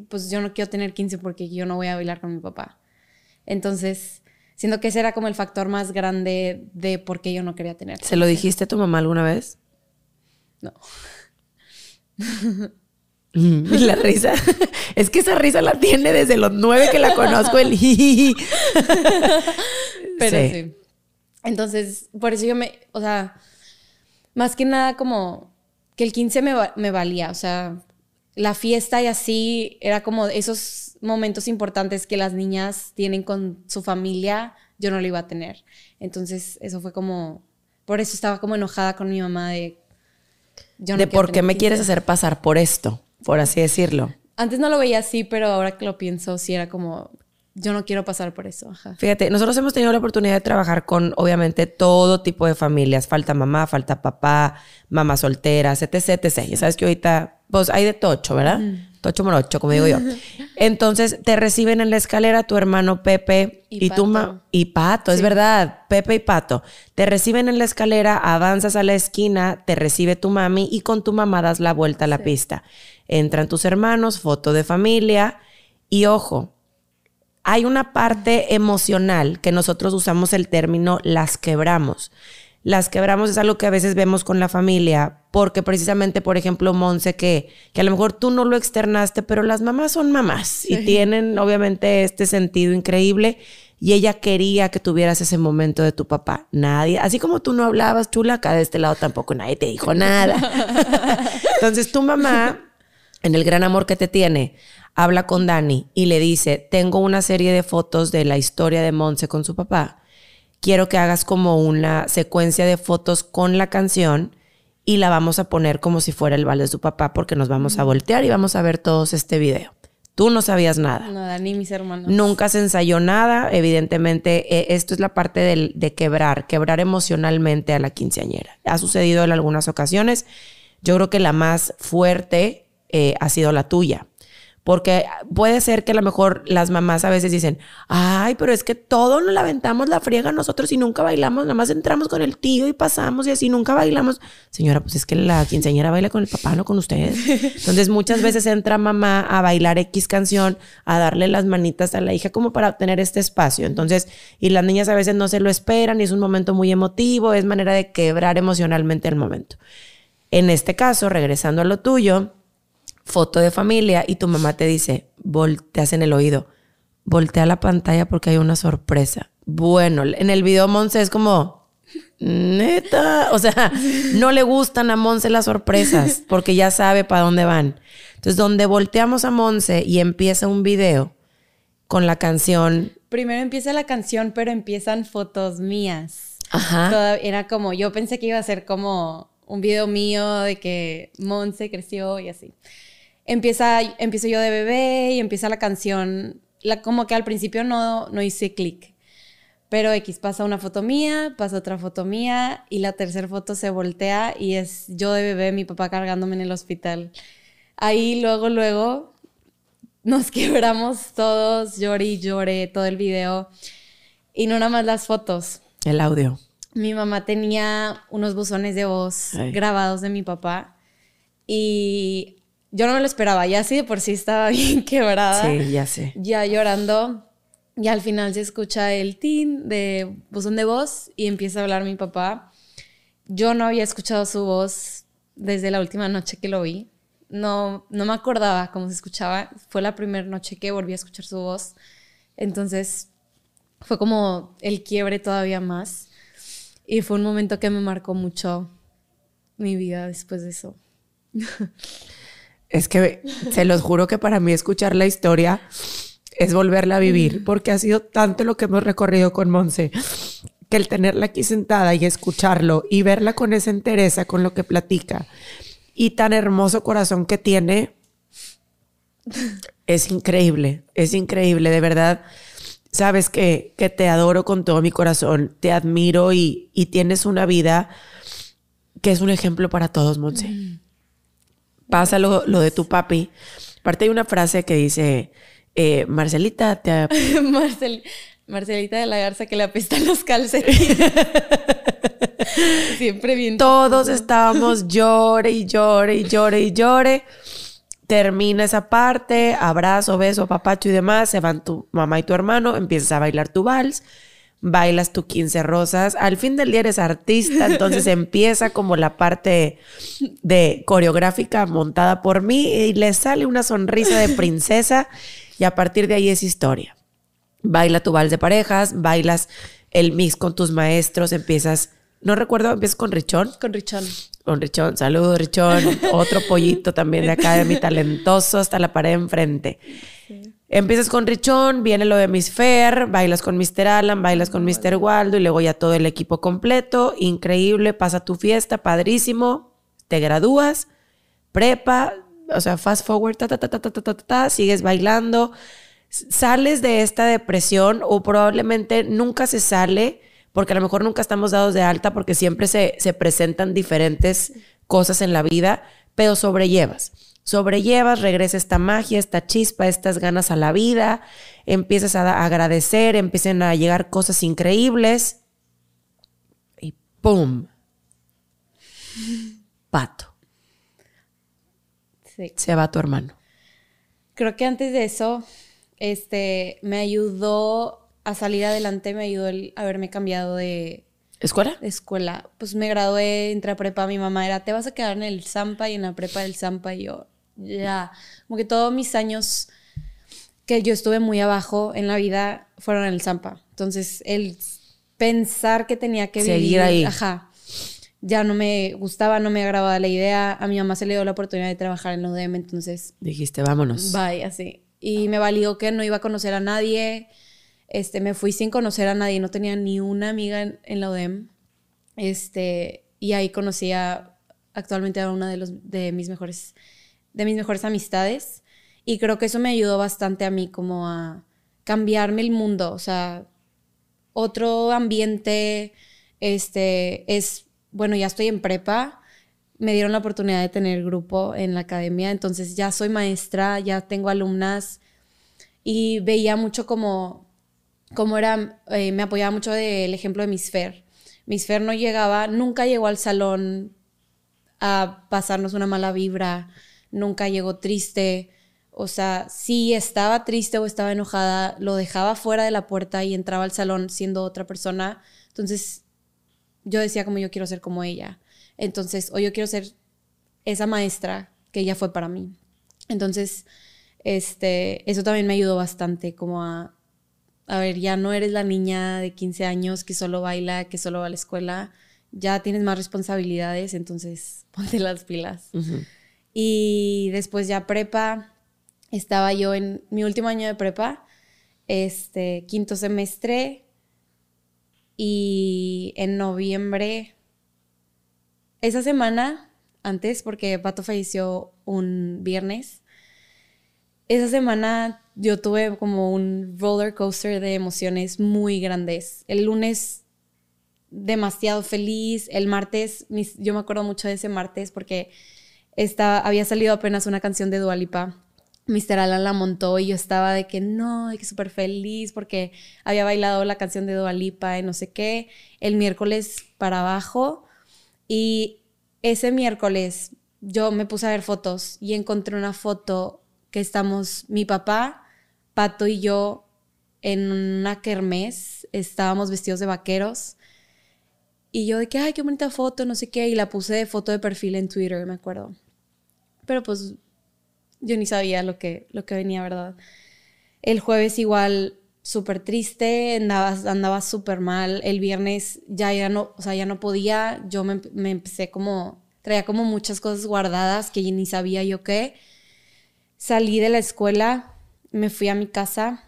pues yo no quiero tener 15 porque yo no voy a bailar con mi papá. Entonces, siento que ese era como el factor más grande de por qué yo no quería tener. ¿Se lo dijiste a tu mamá alguna vez? No. Y la risa, es que esa risa la tiene desde los nueve que la conozco, el Pero sí. Entonces, por eso yo me, o sea, más que nada como que el 15 me, me valía, o sea, la fiesta y así era como esos momentos importantes que las niñas tienen con su familia, yo no lo iba a tener. Entonces, eso fue como, por eso estaba como enojada con mi mamá de... Yo de por qué me quieres hacer pasar por esto, por así decirlo. Antes no lo veía así, pero ahora que lo pienso, sí era como, yo no quiero pasar por eso. Fíjate, nosotros hemos tenido la oportunidad de trabajar con, obviamente, todo tipo de familias. Falta mamá, falta papá, mamá solteras, etc, etc. Ya sabes que ahorita, pues hay de tocho, ¿verdad? Tocho morocho, como digo yo. Entonces, te reciben en la escalera tu hermano Pepe y, tu mamá. Y Pato, es verdad. Pepe y Pato. Te reciben en la escalera, avanzas a la esquina, te recibe tu mami y con tu mamá das la vuelta a la pista. Entran tus hermanos, foto de familia y ojo, hay una parte emocional que nosotros usamos el término las quebramos. Las quebramos es algo que a veces vemos con la familia, porque precisamente, por ejemplo, Monse, que, que a lo mejor tú no lo externaste, pero las mamás son mamás y tienen obviamente este sentido increíble y ella quería que tuvieras ese momento de tu papá. Nadie, así como tú no hablabas, chula, acá de este lado tampoco nadie te dijo nada. Entonces tu mamá, en el gran amor que te tiene, habla con Dani y le dice, tengo una serie de fotos de la historia de Monse con su papá. Quiero que hagas como una secuencia de fotos con la canción y la vamos a poner como si fuera el vals de su papá porque nos vamos a voltear y vamos a ver todos este video. Tú no sabías nada. Nada, ni mis hermanos. Nunca se ensayó nada. Evidentemente, eh, esto es la parte de quebrar, quebrar emocionalmente a la quinceañera. Ha sucedido en algunas ocasiones. Yo creo que la más fuerte eh, ha sido la tuya. Porque puede ser que a lo mejor las mamás a veces dicen, ay, pero es que todo nos la la friega nosotros y nunca bailamos, nada más entramos con el tío y pasamos y así nunca bailamos. Señora, pues es que la quinceañera baila con el papá, no con ustedes. Entonces muchas veces entra mamá a bailar X canción, a darle las manitas a la hija como para obtener este espacio. Entonces, y las niñas a veces no se lo esperan y es un momento muy emotivo, es manera de quebrar emocionalmente el momento. En este caso, regresando a lo tuyo, foto de familia y tu mamá te dice, volteas en el oído, voltea la pantalla porque hay una sorpresa. Bueno, en el video Monse es como, neta, o sea, no le gustan a Monse las sorpresas porque ya sabe para dónde van. Entonces, donde volteamos a Monse y empieza un video con la canción. Primero empieza la canción, pero empiezan fotos mías. Ajá. era como, yo pensé que iba a ser como un video mío de que Monse creció y así empieza, empiezo yo de bebé y empieza la canción, la, como que al principio no, no hice clic. Pero X pasa una foto mía, pasa otra foto mía y la tercera foto se voltea y es yo de bebé, mi papá cargándome en el hospital. Ahí luego, luego nos quebramos todos, lloré y lloré todo el video y no nada más las fotos. El audio. Mi mamá tenía unos buzones de voz grabados de mi papá y yo no me lo esperaba, ya así de por sí estaba bien quebrada. Sí, ya sé. Ya llorando. Y al final se escucha el tin de buzón de voz y empieza a hablar mi papá. Yo no había escuchado su voz desde la última noche que lo vi. No, no me acordaba cómo se escuchaba. Fue la primera noche que volví a escuchar su voz. Entonces fue como el quiebre todavía más. Y fue un momento que me marcó mucho mi vida después de eso. Es que se los juro que para mí escuchar la historia es volverla a vivir, porque ha sido tanto lo que hemos recorrido con Monse, que el tenerla aquí sentada y escucharlo y verla con esa entereza con lo que platica y tan hermoso corazón que tiene, es increíble, es increíble, de verdad. Sabes que, que te adoro con todo mi corazón, te admiro y, y tienes una vida que es un ejemplo para todos, Monse. Mm pasa lo, de tu papi. Aparte hay una frase que dice, eh, Marcelita, te... Marcelita de la Garza que le apestan los calcetines. Siempre bien. Todos estábamos llore y llore y llore y llore. Termina esa parte, abrazo, beso, papacho y demás. Se van tu mamá y tu hermano, empiezas a bailar tu vals. Bailas tu 15 rosas. Al fin del día eres artista, entonces empieza como la parte de coreográfica montada por mí y le sale una sonrisa de princesa y a partir de ahí es historia. Baila tu vals de parejas, bailas el mix con tus maestros, empiezas, no recuerdo, empiezas con Richón. Con Richón. Con Richón, saludos Richón, otro pollito también de acá de mi talentoso hasta la pared enfrente. Empiezas con Richón, viene lo de Miss Fair, bailas con Mr. Alan, bailas con Mr. Waldo y luego ya todo el equipo completo. Increíble, pasa tu fiesta, padrísimo, te gradúas, prepa, o sea, fast forward, ta, ta, ta, ta, ta, ta, ta, sigues bailando, sales de esta depresión o probablemente nunca se sale porque a lo mejor nunca estamos dados de alta porque siempre se, se presentan diferentes cosas en la vida, pero sobrellevas. Sobrellevas, regresa esta magia, esta chispa, estas ganas a la vida, empiezas a agradecer, empiezan a llegar cosas increíbles y ¡pum! Pato. Sí. Se va tu hermano. Creo que antes de eso, este, me ayudó a salir adelante me ayudó el haberme cambiado de ¿Escuela? escuela. Pues me gradué, entré a prepa, mi mamá era, te vas a quedar en el Zampa y en la prepa del Zampa y yo, ya, como que todos mis años que yo estuve muy abajo en la vida fueron en el Zampa. Entonces, el pensar que tenía que Seguir vivir, ahí. ajá, ya no me gustaba, no me agradaba la idea. A mi mamá se le dio la oportunidad de trabajar en la UDM, entonces Dijiste, vámonos. Bye, así. Y me valió que no iba a conocer a nadie. Este, me fui sin conocer a nadie, no tenía ni una amiga en, en la UDEM. Este, y ahí conocí a, actualmente a una de, los, de, mis mejores, de mis mejores amistades. Y creo que eso me ayudó bastante a mí como a cambiarme el mundo, o sea, otro ambiente, este, es, bueno, ya estoy en prepa, me dieron la oportunidad de tener grupo en la academia, entonces ya soy maestra, ya tengo alumnas y veía mucho como, como era, eh, me apoyaba mucho del ejemplo de Miss Fair. Miss Fair no llegaba, nunca llegó al salón a pasarnos una mala vibra, nunca llegó triste, o sea, si estaba triste o estaba enojada, lo dejaba fuera de la puerta y entraba al salón siendo otra persona. Entonces, yo decía como yo quiero ser como ella. Entonces, o yo quiero ser esa maestra que ella fue para mí. Entonces, este, eso también me ayudó bastante, como a, a ver, ya no eres la niña de 15 años que solo baila, que solo va a la escuela, ya tienes más responsabilidades, entonces ponte las pilas. Uh. Y después ya prepa, estaba yo en mi último año de prepa, este, quinto semestre, y en noviembre, esa semana, antes, porque Pato falleció un viernes, esa semana yo tuve como un roller coaster de emociones muy grandes. El lunes demasiado feliz, el martes, yo me acuerdo mucho de ese martes porque había salido apenas una canción de Dualipa. Mr. Alan la montó y yo estaba de que no, de que súper feliz porque había bailado la canción de Dualipa y no sé qué. El miércoles para abajo y ese miércoles yo me puse a ver fotos y encontré una foto que estamos mi papá, Pato y yo en una kermés, estábamos vestidos de vaqueros. Y yo de que, ay, qué bonita foto, no sé qué, y la puse de foto de perfil en Twitter, me acuerdo. Pero pues yo ni sabía lo que, lo que venía, ¿verdad? El jueves igual súper triste, andaba, andaba súper mal. El viernes ya, ya, no, o sea, ya no podía, yo me, me empecé como, traía como muchas cosas guardadas que ni sabía yo qué. Salí de la escuela, me fui a mi casa,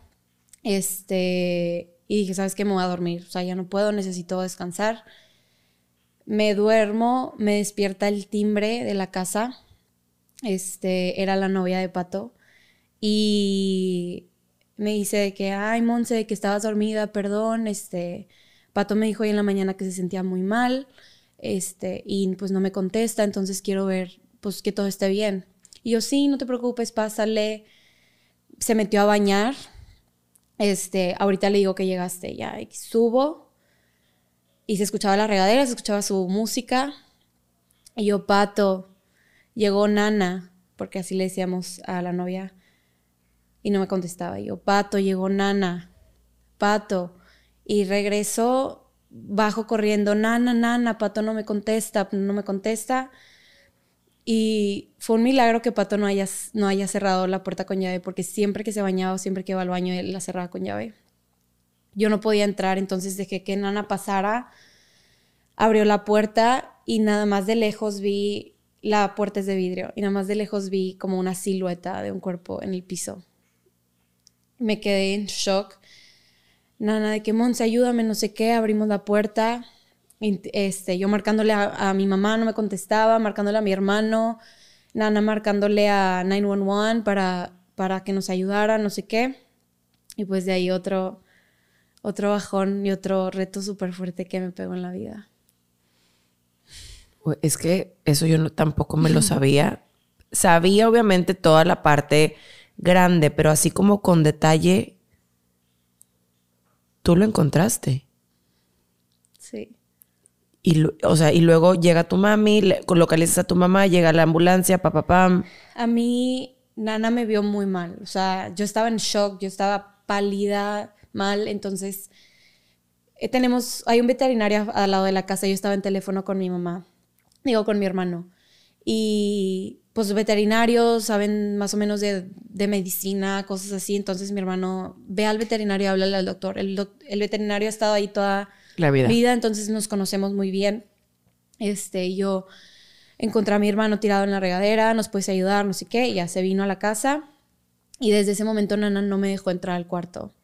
este, y dije, ¿sabes qué? Me voy a dormir, o sea, ya no puedo, necesito descansar. Me duermo, me despierta el timbre de la casa, este, era la novia de Pato, y me dice de que, ay, Monse, que estabas dormida, perdón, este, Pato me dijo hoy en la mañana que se sentía muy mal, este, y pues no me contesta, entonces quiero ver, pues, que todo esté bien. Y yo, sí, no te preocupes, pásale. Se metió a bañar. Este, ahorita le digo que llegaste ya. Y subo. Y se escuchaba la regadera, se escuchaba su música. Y yo, Pato, llegó Nana, porque así le decíamos a la novia. Y no me contestaba. Y yo, Pato, llegó Nana. Pato. Y regreso, bajo corriendo, nana, nana, Pato no me contesta, no me contesta. Y fue un milagro que Pato no haya, no haya cerrado la puerta con llave, porque siempre que se bañaba siempre que iba al baño, él la cerraba con llave. Yo no podía entrar, entonces dejé que Nana pasara, abrió la puerta y nada más de lejos vi, la puerta es de vidrio, y nada más de lejos vi como una silueta de un cuerpo en el piso. Me quedé en shock. Nana, de que Monse, ayúdame, no sé qué, abrimos la puerta este, yo marcándole a, mi mamá, no me contestaba, marcándole a mi hermano, Nana marcándole a 911 para, para que nos ayudara, no sé qué. Y pues de ahí otro, otro bajón y otro reto súper fuerte que me pegó en la vida. Es que eso yo no, tampoco me lo sabía. Sabía obviamente toda la parte grande, pero así como con detalle, tú lo encontraste. Sí. Y, o sea, y luego llega tu mami, localizas a tu mamá, llega la ambulancia, papá, pam. A mí, Nana me vio muy mal. O sea, yo estaba en shock, yo estaba pálida, mal. Entonces, eh, tenemos, hay un veterinario al lado de la casa. Yo estaba en teléfono con mi mamá, digo, con mi hermano. Y pues veterinarios saben más o menos de, de, medicina, cosas así. Entonces mi hermano ve al veterinario y habla al doctor. El, el veterinario ha estado ahí toda la vida. entonces nos conocemos muy bien. Este, yo encontré a mi hermano tirado en la regadera, nos puede ayudar, no sé qué, y ya se vino a la casa. Y desde ese momento Nana no me dejó entrar al cuarto.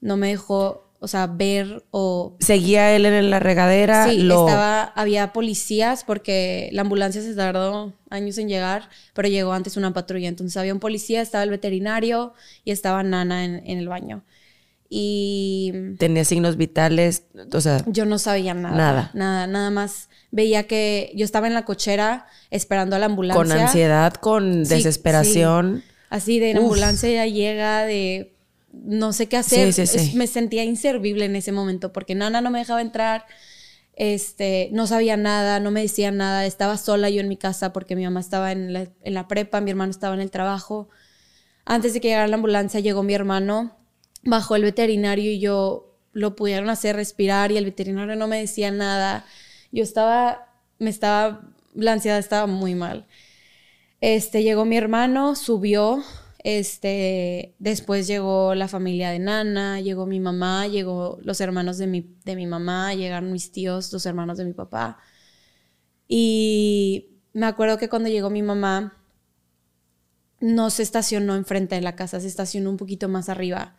No me dejó, o sea, ver o... ¿Seguía él en la regadera? Sí, estaba, había policías porque la ambulancia se tardó años en llegar, pero llegó antes una patrulla. Entonces había un policía, estaba el veterinario y estaba Nana en, en el baño y... ¿Tenía signos vitales? O sea... Yo no sabía nada. Nada. Nada, nada más. Veía que yo estaba en la cochera esperando a la ambulancia. Con ansiedad, con desesperación. Así de la ambulancia ya llega, de no sé qué hacer. me sentía inservible en ese momento porque Nana no me dejaba entrar. Este, no sabía nada, no me decía nada. Estaba sola yo en mi casa porque mi mamá estaba en la, en la prepa, mi hermano estaba en el trabajo. Antes de que llegara la ambulancia llegó mi hermano bajó el veterinario y yo lo pudieron hacer respirar y el veterinario no me decía nada. Yo estaba, me estaba, la ansiedad estaba muy mal. Este, llegó mi hermano, subió, este, después llegó la familia de Nana, llegó mi mamá, llegó los hermanos de mi, de mi mamá, llegaron mis tíos, los hermanos de mi papá. Y me acuerdo que cuando llegó mi mamá, no se estacionó enfrente de la casa, se estacionó un poquito más arriba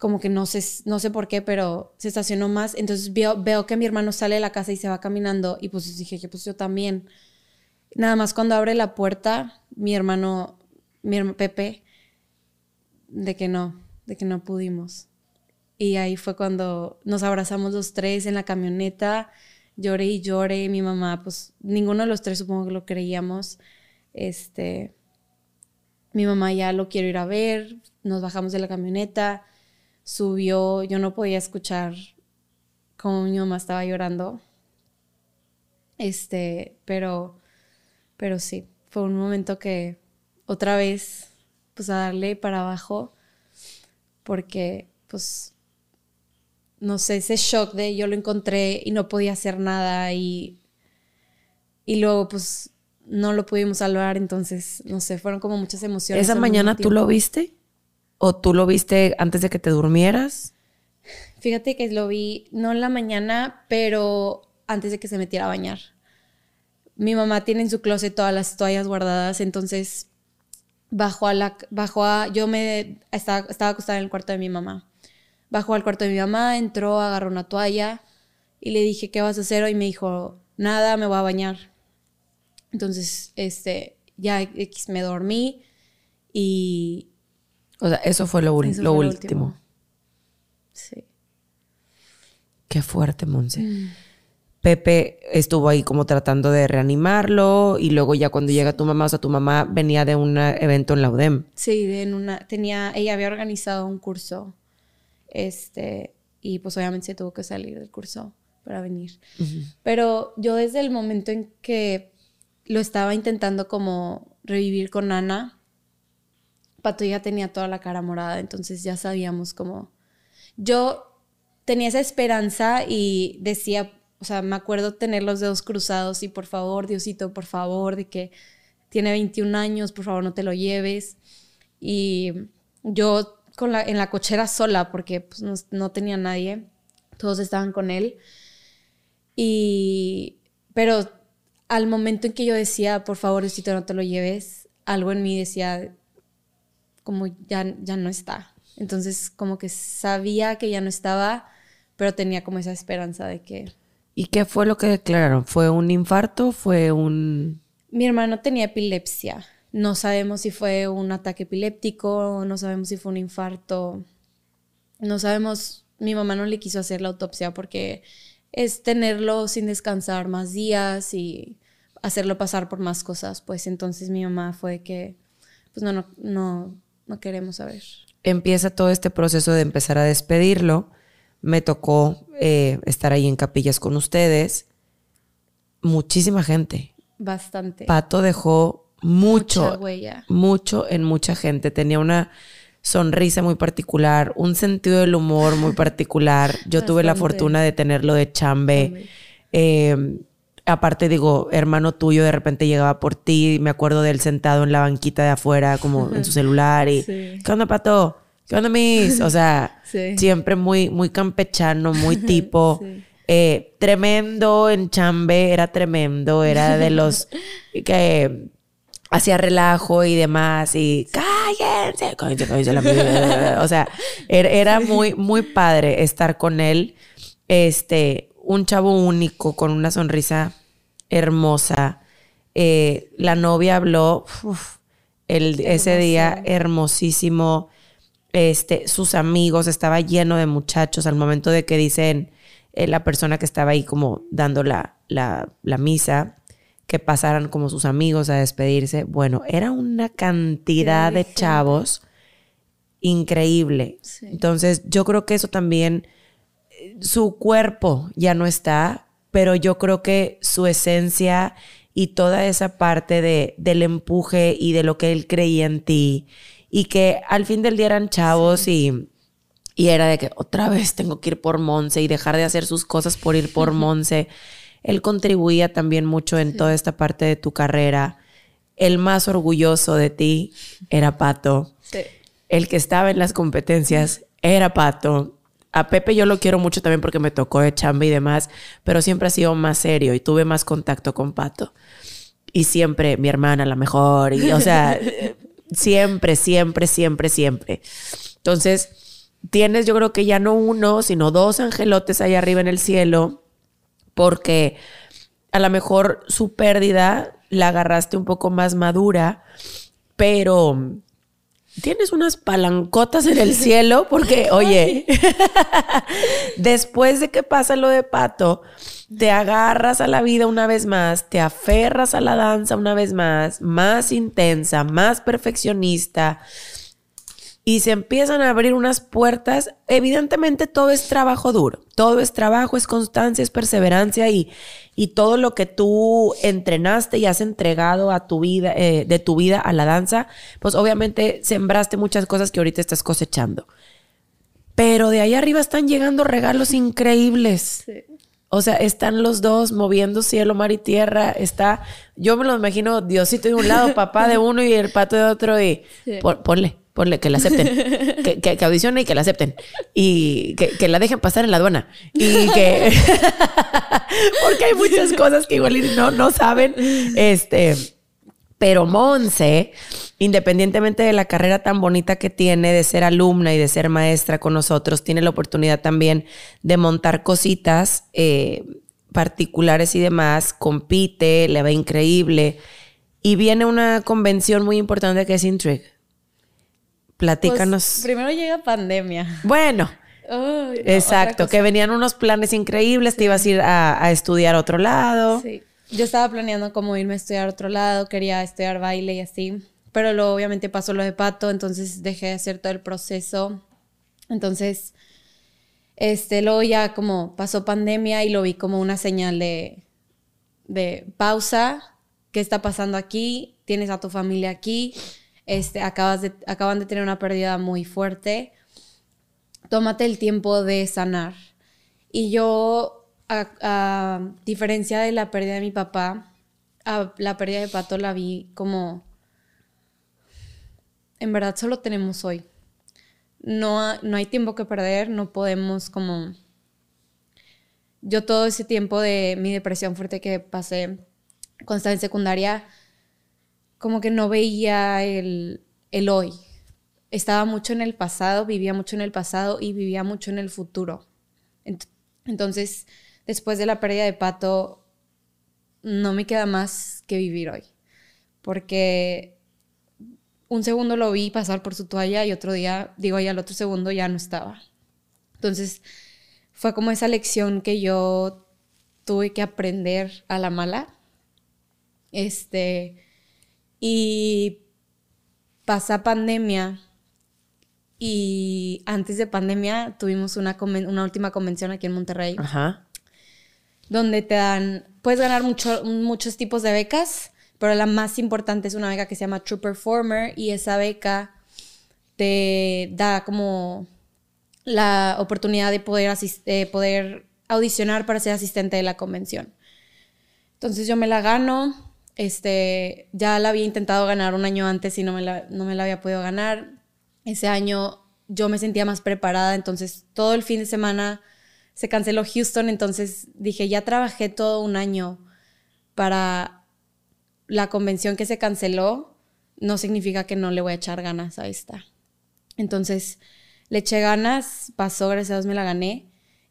como que no sé, no sé por qué, pero se estacionó más. Entonces veo, veo que mi hermano sale de la casa y se va caminando y pues dije que pues yo también. Nada más cuando abre la puerta, mi hermano, mi hermano Pepe, de que no, de que no pudimos. Y ahí fue cuando nos abrazamos los tres en la camioneta, lloré y lloré. Mi mamá, pues ninguno de los tres supongo que lo creíamos. Este, mi mamá ya lo quiero ir a ver, nos bajamos de la camioneta subió, yo no podía escuchar cómo mi mamá estaba llorando. Este, pero, pero sí, fue un momento que otra vez, pues a darle para abajo, porque, pues, no sé, ese shock de yo lo encontré y no podía hacer nada y, y luego, pues, no lo pudimos salvar, entonces, no sé, fueron como muchas emociones. ¿Esa mañana tú lo viste? ¿O tú lo viste antes de que te durmieras? Fíjate que lo vi, no en la mañana, pero antes de que se metiera a bañar. Mi mamá tiene en su closet todas las toallas guardadas, entonces bajó a la, bajó a, yo me, estaba, estaba acostada en el cuarto de mi mamá. Bajó al cuarto de mi mamá, entró, agarró una toalla y le dije, ¿qué vas a hacer? Y me dijo, nada, me voy a bañar. Entonces, este, ya me dormí y, o sea, eso fue lo, último. Sí. Qué fuerte, Monse. Mm. Pepe estuvo ahí como tratando de reanimarlo y luego ya cuando llega tu mamá, o sea, tu mamá venía de un evento en la UDEM. Sí, de en una, tenía, ella había organizado un curso, este, y pues obviamente se tuvo que salir del curso para venir. Pero yo desde el momento en que lo estaba intentando como revivir con Ana, Pato ya tenía toda la cara morada, entonces ya sabíamos cómo... Yo tenía esa esperanza y decía, o sea, me acuerdo tener los dedos cruzados y por favor, Diosito, por favor, de que tiene 21 años, por favor no te lo lleves. Y yo con la, en la cochera sola, porque pues, no, no tenía nadie, todos estaban con él. Y, pero al momento en que yo decía, por favor, Diosito, no te lo lleves, algo en mí decía, como ya, ya no está. Entonces, como que sabía que ya no estaba, pero tenía como esa esperanza de que... ¿Y qué fue lo que declararon? ¿Fue un infarto? ¿Fue un...? Mi hermano tenía epilepsia. No sabemos si fue un ataque epiléptico, no sabemos si fue un infarto. No sabemos, mi mamá no le quiso hacer la autopsia porque es tenerlo sin descansar más días y hacerlo pasar por más cosas. Pues entonces mi mamá fue que, pues no, no, no, no queremos saber. Empieza todo este proceso de empezar a despedirlo. Me tocó eh, estar ahí en capillas con ustedes. Muchísima gente. Bastante. Pato dejó mucho, huella. mucho en mucha gente. Tenía una sonrisa muy particular, un sentido del humor muy particular. Yo tuve la fortuna de tenerlo de chambe. Eh, aparte, digo, hermano tuyo de repente llegaba por ti. Me acuerdo de él sentado en la banquita de afuera, como en su celular. Y, Sí. ¿qué onda, Pato? ¿Qué onda, mis? O sea, Sí. siempre muy, muy campechano, muy tipo. Sí. eh, tremendo en chambe, era tremendo. Era de los que hacía relajo y demás. Y cállense, cállense, cállense la mierda". O sea, era, era muy, muy padre estar con él. Este, un chavo único con una sonrisa hermosa. Eh, la novia habló uf, el, ese día hermosísimo. Este, sus amigos, estaba lleno de muchachos al momento de que dicen eh, la persona que estaba ahí como dando la, la, la misa, que pasaran como sus amigos a despedirse. Bueno, era una cantidad de chavos increíble. Sí. Entonces, yo creo que eso también, su cuerpo ya no está, pero yo creo que su esencia y toda esa parte de, del empuje y de lo que él creía en ti, y que al fin del día eran chavos y, y era de que otra vez tengo que ir por Monse y dejar de hacer sus cosas por ir por Monse. Él contribuía también mucho en toda esta parte de tu carrera. El más orgulloso de ti era Pato. Sí. El que estaba en las competencias era Pato. A Pepe yo lo quiero mucho también porque me tocó de chamba y demás, pero siempre ha sido más serio y tuve más contacto con Pato. Y siempre mi hermana la mejor. Y, o sea, siempre, siempre, siempre, siempre. Entonces, tienes yo creo que ya no uno, sino dos angelotes ahí arriba en el cielo, porque a lo mejor su pérdida la agarraste un poco más madura, pero tienes unas palancotas en el cielo porque, oye, después de que pasa lo de Pato, te agarras a la vida una vez más, te aferras a la danza una vez más, más intensa, más perfeccionista. Y se empiezan a abrir unas puertas. Evidentemente todo es trabajo duro. Todo es trabajo, es constancia, es perseverancia y, y todo lo que tú entrenaste y has entregado a tu vida, eh, de tu vida a la danza, pues obviamente sembraste muchas cosas que ahorita estás cosechando. Pero de ahí arriba están llegando regalos increíbles. Sí. O sea, están los dos moviendo cielo, mar y tierra. Está, yo me lo imagino Diosito de un lado, papá de uno y el pato de otro y Sí. pon- ponle, ponle, que la acepten, que, que, que audicione y que la acepten y que, que la dejen pasar en la aduana y que porque hay muchas cosas que igual no, no saben, este, pero Monse, independientemente de la carrera tan bonita que tiene de ser alumna y de ser maestra con nosotros, tiene la oportunidad también de montar cositas eh, particulares y demás, compite, le va increíble. Y viene una convención muy importante que es Intrigue. Platícanos. Pues, primero llega pandemia. bueno, no, exacto, que venían unos planes increíbles, te ibas a ir a, a estudiar a otro lado. Sí. Yo estaba planeando cómo irme a estudiar a otro lado, quería estudiar baile y así, pero luego obviamente pasó lo de Pato, entonces dejé de hacer todo el proceso. Entonces, este, luego ya como pasó pandemia y lo vi como una señal de, de pausa, ¿qué está pasando aquí? Tienes a tu familia aquí, este, acabas de, acaban de tener una pérdida muy fuerte. Tómate el tiempo de sanar. Y yo, a, diferencia de la pérdida de mi papá, a la pérdida de Pato la vi como, en verdad solo tenemos hoy. No, no hay tiempo que perder, no podemos como... Yo todo ese tiempo de mi depresión fuerte que pasé cuando estaba en secundaria, como que no veía el, el hoy. Estaba mucho en el pasado, vivía mucho en el pasado y vivía mucho en el futuro. Entonces, después de la pérdida de Pato, no me queda más que vivir hoy. Porque un segundo lo vi pasar por su toalla y otro día, digo, y al otro segundo ya no estaba. Entonces, fue como esa lección que yo tuve que aprender a la mala. Este, y pasa pandemia y antes de pandemia tuvimos una, una última convención aquí en Monterrey. Ajá. Donde te dan, puedes ganar mucho, muchos tipos de becas, pero la más importante es una beca que se llama True Performer y esa beca te da como la oportunidad de poder, poder audicionar para ser asistente de la convención. Entonces yo me la gano, este, ya la había intentado ganar un año antes y no me la, no me la había podido ganar ese año yo me sentía más preparada, entonces todo el fin de semana se canceló Houston, entonces dije, ya trabajé todo un año para la convención que se canceló, no significa que no le voy a echar ganas a esta. Entonces le eché ganas, pasó, gracias a Dios me la gané.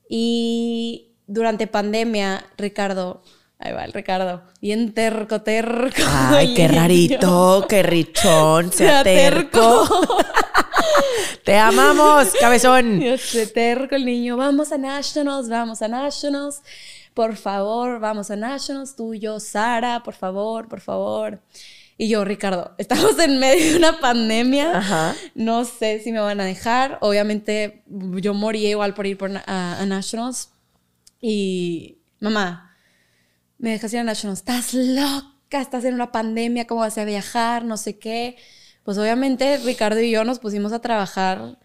Y durante pandemia, Ricardo, Ahí va el Ricardo. Bien terco, terco. Ay, qué rarito, qué richón, sea, terco. Te amamos, cabezón. Yo sé, terco el niño. Vamos a Nationals, vamos a Nationals. Por favor, vamos a Nationals. Tú y yo, Sara, por favor, por favor. Y yo, Ricardo, estamos en medio de una pandemia. Ajá. No sé si me van a dejar. Obviamente, yo morí igual por ir por, a Nationals. Y, mamá, me dejas ir a National, estás loca, estás en una pandemia, ¿cómo vas a viajar? No sé qué. Pues obviamente Ricardo y yo nos pusimos a trabajar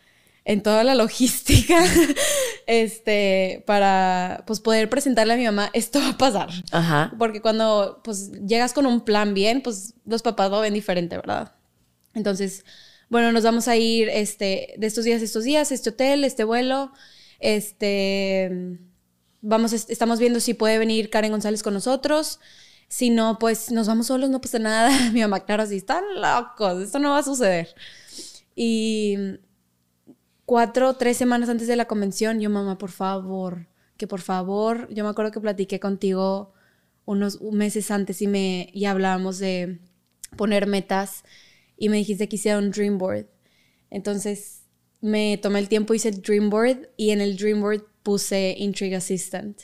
en toda la logística este, para pues, poder presentarle a mi mamá, esto va a pasar. Ajá. Porque cuando pues, llegas con un plan bien, pues los papás lo ven diferente, ¿verdad? Entonces, bueno, nos vamos a ir este, de estos días a estos días, este hotel, este vuelo, este vamos, estamos viendo si puede venir Karen González con nosotros. Si no, pues nos vamos solos, no pasa nada. Mi mamá, claro, así, están locos, esto no va a suceder. Y cuatro, tres semanas antes de la convención, yo, mamá, por favor, que por favor, yo me acuerdo que platiqué contigo unos meses antes y, me, y hablábamos de poner metas y me dijiste que hiciera un dream board. Entonces me tomé el tiempo, hice el dream board y en el dream board puse Intrigue Assistant.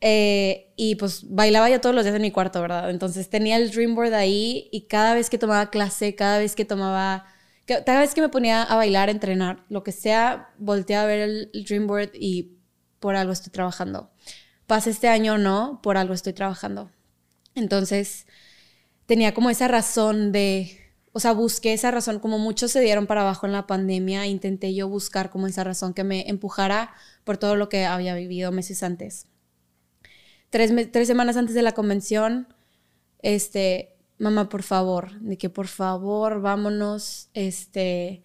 Eh, y pues bailaba yo todos los días en mi cuarto, ¿verdad? Entonces tenía el Dreamboard ahí y cada vez que tomaba clase, cada vez que tomaba, cada vez que me ponía a bailar, entrenar, lo que sea, volteaba a ver el, el Dreamboard y por algo estoy trabajando. Pasa este año o no, por algo estoy trabajando. Entonces tenía como esa razón de, o sea, busqué esa razón, como muchos se dieron para abajo en la pandemia, intenté yo buscar como esa razón que me empujara por todo lo que había vivido meses antes. Tres, semanas antes de la convención, este, mamá, por favor, de que por favor, vámonos, este,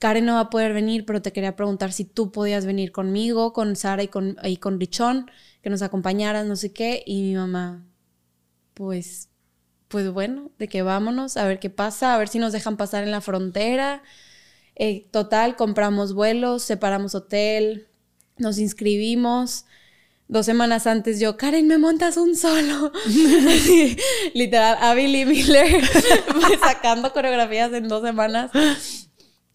Karen no va a poder venir, pero te quería preguntar si tú podías venir conmigo, con Sara y con, y con Richón, que nos acompañaras, no sé qué, y mi mamá, pues, pues bueno, de que vámonos, a ver qué pasa, a ver si nos dejan pasar en la frontera. Eh, total, compramos vuelos, separamos hotel, nos inscribimos. Dos semanas antes yo, Karen, me montas un solo. literal, a Billy Miller sacando coreografías en dos semanas.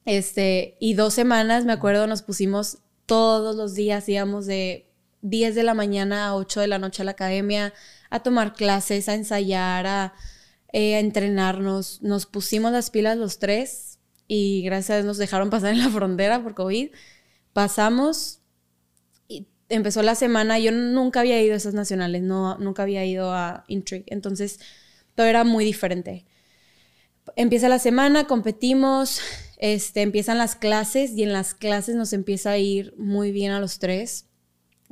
Este, y dos semanas, me acuerdo, nos pusimos todos los días, íbamos de 10 de la mañana a 8 de la noche a la academia, a tomar clases, a ensayar, a, eh, a entrenarnos. Nos pusimos las pilas los tres y gracias a Dios nos dejaron pasar en la frontera por COVID. Pasamos, empezó la semana, yo nunca había ido a esas nacionales, no, nunca había ido a Intrigue, entonces todo era muy diferente. Empieza la semana, competimos, este, empiezan las clases y en las clases nos empieza a ir muy bien a los tres.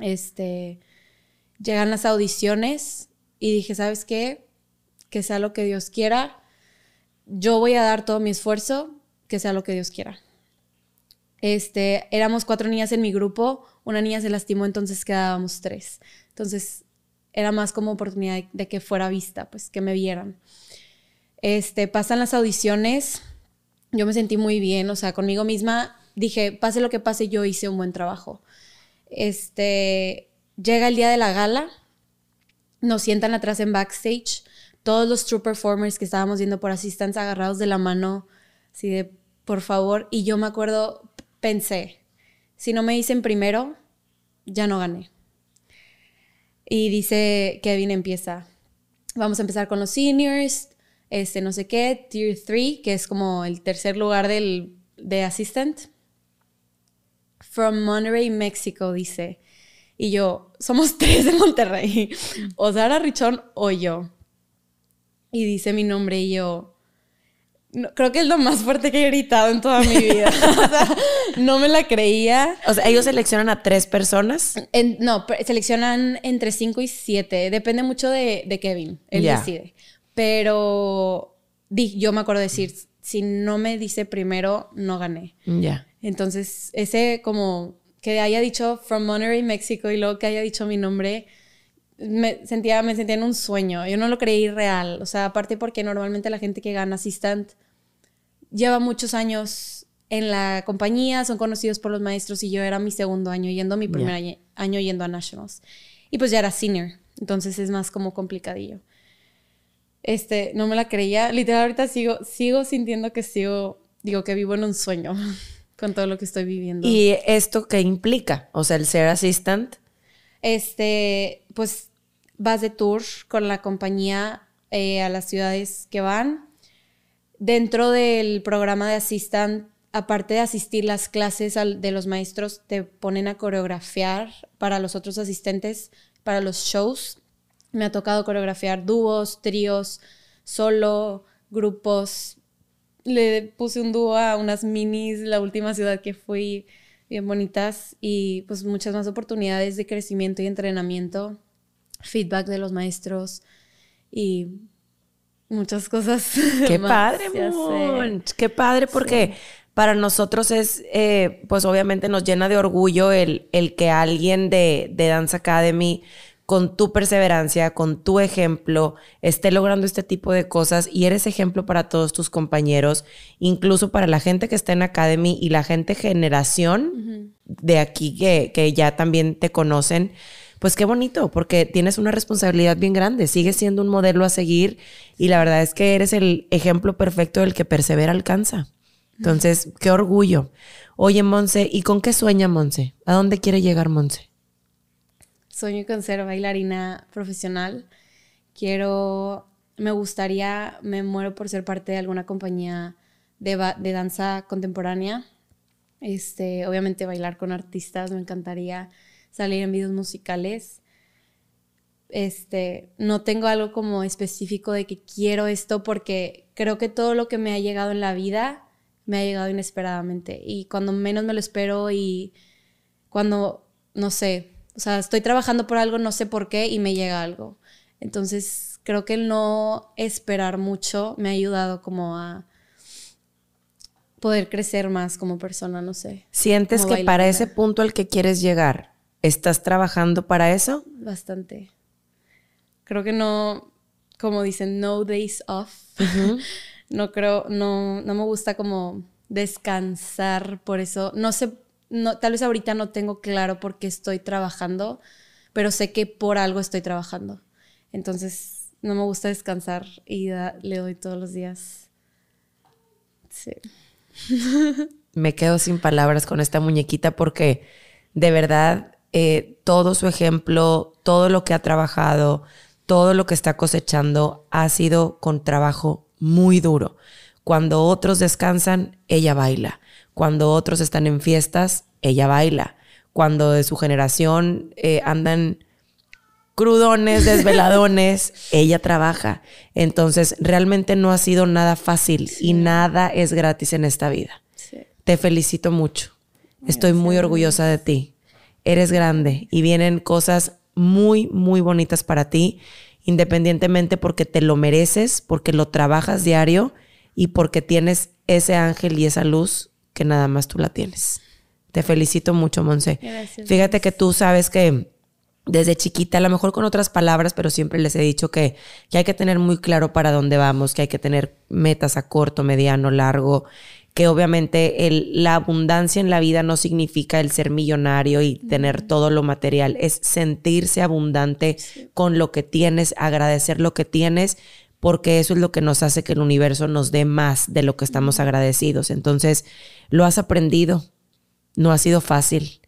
Este, llegan las audiciones y dije, ¿sabes qué? Que sea lo que Dios quiera. Yo voy a dar todo mi esfuerzo, que sea lo que Dios quiera. Este, éramos cuatro niñas en mi grupo, una niña se lastimó, entonces quedábamos tres. Entonces, era más como oportunidad de, que fuera vista, pues que me vieran. Este, pasan las audiciones, yo me sentí muy bien, o sea, conmigo misma dije, pase lo que pase, yo hice un buen trabajo. Este, llega el día de la gala, nos sientan atrás en backstage, todos los true performers que estábamos viendo por assistance agarrados de la mano, así de, por favor, y yo me acuerdo, pensé, si no me dicen primero, ya no gané. Y dice Kevin empieza, vamos a empezar con los seniors, este no sé qué, tier 3, que es como el tercer lugar del, de assistant. From Monterrey, México, dice. Y yo, somos tres de Monterrey. O Sara Richón o yo. Y dice mi nombre y yo, creo que es lo más fuerte que he gritado en toda mi vida. o sea, no me la creía. O sea, ellos seleccionan a tres personas. no, seleccionan entre cinco y siete. Depende mucho de, Kevin. Él decide. Pero yo me acuerdo decir, si no me dice primero, no gané. Ya. Entonces, ese como que haya dicho From Monterey, México, y luego que haya dicho mi nombre, me sentía, me sentía en un sueño. Yo no lo creí real. O sea, aparte porque normalmente la gente que gana assistant lleva muchos años en la compañía, son conocidos por los maestros y yo era mi segundo año yendo, mi primer año, yendo a Nationals. Y pues ya era senior, entonces es más como complicadillo. Este, no me la creía. Literal, ahorita sigo, sigo sintiendo que sigo, digo que vivo en un sueño con todo lo que estoy viviendo. ¿Y esto qué implica? O sea, el ser assistant. Este, pues vas de tour con la compañía eh, a las ciudades que van dentro del programa de Assistant, aparte de asistir las clases de los maestros, te ponen a coreografiar para los otros asistentes, para los shows. Me ha tocado coreografiar dúos, tríos, solo, grupos. Le puse un dúo a unas minis, la última ciudad que fui, bien bonitas, y pues muchas más oportunidades de crecimiento y entrenamiento, feedback de los maestros y muchas cosas. Qué padre, Qué padre porque para nosotros es, eh, pues obviamente nos llena de orgullo el, el que alguien de, de Dance Academy con tu perseverancia, con tu ejemplo, esté logrando este tipo de cosas y eres ejemplo para todos tus compañeros, incluso para la gente que está en Academy y la gente generación de aquí que, que ya también te conocen pues qué bonito, porque tienes una responsabilidad bien grande, sigues siendo un modelo a seguir y la verdad es que eres el ejemplo perfecto del que persevera alcanza. Entonces, qué orgullo. Oye, Monse, ¿y con qué sueña Monse? ¿A dónde quiere llegar Monse? Sueño con ser bailarina profesional. Quiero, me gustaría, me muero por ser parte de alguna compañía de, de danza contemporánea. Este, obviamente bailar con artistas, me encantaría salir en videos musicales. Este, no tengo algo como específico de que quiero esto porque creo que todo lo que me ha llegado en la vida me ha llegado inesperadamente y cuando menos me lo espero y cuando, no sé, o sea, estoy trabajando por algo, no sé por qué y me llega algo. Entonces, creo que el no esperar mucho me ha ayudado como a poder crecer más como persona, no sé. ¿Sientes que para ese punto al que quieres llegar, ¿Estás trabajando para eso? Bastante. Creo que no, como dicen, no days off. no creo, no, no me gusta como descansar por eso. No sé, no, tal vez ahorita no tengo claro por qué estoy trabajando, pero sé que por algo estoy trabajando. Entonces, no me gusta descansar y le doy todos los días. Sí. me quedo sin palabras con esta muñequita porque de verdad eh, todo su ejemplo, todo lo que ha trabajado, todo lo que está cosechando ha sido con trabajo muy duro. Cuando otros descansan, ella baila. Cuando otros están en fiestas, ella baila. Cuando de su generación eh, andan crudones, desveladones, ella trabaja. Entonces, realmente no ha sido nada fácil y nada es gratis en esta vida. Te felicito mucho. Estoy muy orgullosa de ti. Eres grande y vienen cosas muy, muy bonitas para ti, independientemente porque te lo mereces, porque lo trabajas diario y porque tienes ese ángel y esa luz que nada más tú la tienes. Te felicito mucho, Monse. Fíjate que tú sabes que desde chiquita, a lo mejor con otras palabras, pero siempre les he dicho que, que hay que tener muy claro para dónde vamos, que hay que tener metas a corto, mediano, largo, que obviamente el, la abundancia en la vida no significa el ser millonario y tener todo lo material, es sentirse abundante con lo que tienes, agradecer lo que tienes, porque eso es lo que nos hace que el universo nos dé más de lo que estamos agradecidos. Entonces, lo has aprendido, no ha sido fácil,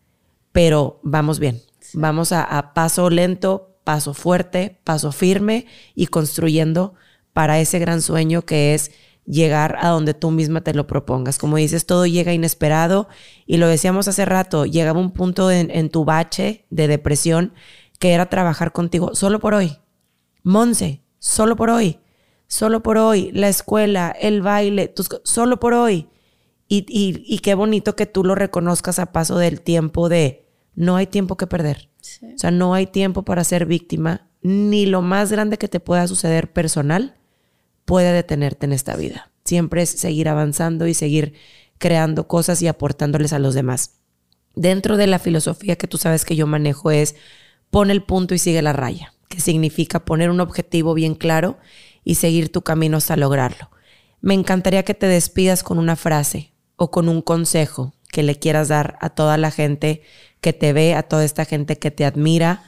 pero vamos bien. Vamos a, paso lento, paso fuerte, paso firme y construyendo para ese gran sueño que es llegar a donde tú misma te lo propongas. Como dices, todo llega inesperado y lo decíamos hace rato, llegaba un punto en, en, tu bache de depresión que era trabajar contigo solo por hoy. Monse, solo por hoy, solo por hoy, la escuela, el baile, tus, solo por hoy. Y, y, y, qué bonito que tú lo reconozcas a paso del tiempo de no hay tiempo que perder. O sea, no hay tiempo para ser víctima, ni lo más grande que te pueda suceder personal puede detenerte en esta vida. Siempre es seguir avanzando y seguir creando cosas y aportándoles a los demás. Dentro de la filosofía que tú sabes que yo manejo es pon el punto y sigue la raya, que significa poner un objetivo bien claro y seguir tu camino hasta lograrlo. Me encantaría que te despidas con una frase o con un consejo que le quieras dar a toda la gente que te ve, a toda esta gente que te admira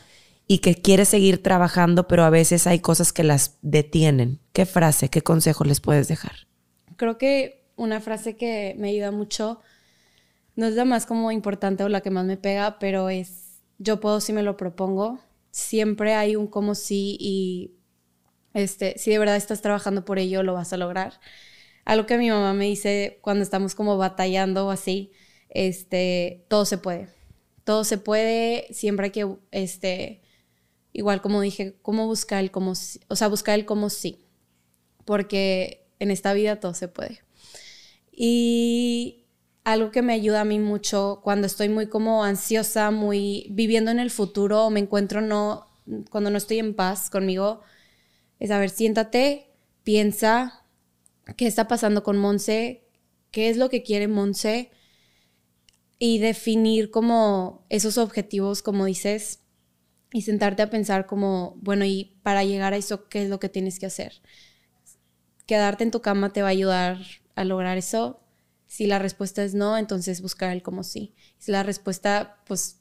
y que quiere seguir trabajando, pero a veces hay cosas que las detienen. ¿Qué frase, qué consejo les puedes dejar? Creo que una frase que me ayuda mucho, no es la más como importante o la que más me pega, pero es yo puedo si me lo propongo. Siempre hay un como sí y este, si de verdad estás trabajando por ello, lo vas a lograr. Algo que mi mamá me dice cuando estamos como batallando o así, este, todo se puede todo se puede, siempre hay que, este, igual como dije, cómo buscar el cómo, o sea, buscar el cómo sí, porque en esta vida todo se puede. Y algo que me ayuda a mí mucho cuando estoy muy como ansiosa, muy viviendo en el futuro, me encuentro no, cuando no estoy en paz conmigo, es a ver, siéntate, piensa qué está pasando con Monse, qué es lo que quiere Monse, y definir como esos objetivos, como dices, y sentarte a pensar como, bueno, y para llegar a eso, ¿qué es lo que tienes que hacer? Quedarte en tu cama te va a ayudar a lograr eso. Si la respuesta es no, entonces buscar el como sí. Si la respuesta, pues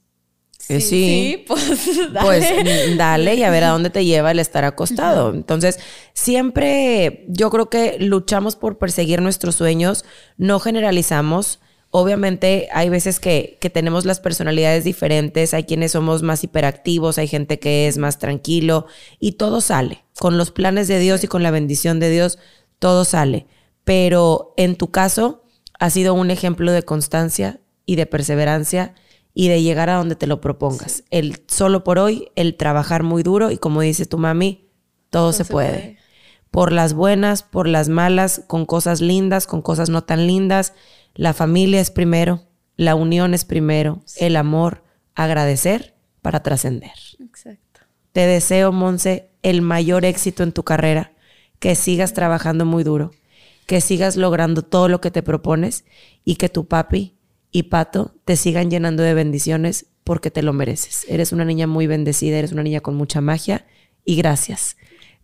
sí, sí, pues, pues dale. dale y a ver a dónde te lleva el estar acostado. Entonces, siempre yo creo que luchamos por perseguir nuestros sueños, no generalizamos Obviamente hay veces que, que, tenemos las personalidades diferentes, hay quienes somos más hiperactivos, hay gente que es más tranquilo y todo sale. Con los planes de Dios y con la bendición de Dios, todo sale. Pero en tu caso ha sido un ejemplo de constancia y de perseverancia y de llegar a donde te lo propongas. El solo por hoy, el trabajar muy duro y como dice tu mami, todo, se, puede. Por las buenas, por las malas, con cosas lindas, con cosas no tan lindas la familia es primero, la unión es primero, el amor, agradecer para trascender. Exacto. Te deseo, Monse, el mayor éxito en tu carrera, que sigas trabajando muy duro, que sigas logrando todo lo que te propones y que tu papi y Pato te sigan llenando de bendiciones porque te lo mereces. Eres una niña muy bendecida, eres una niña con mucha magia y gracias.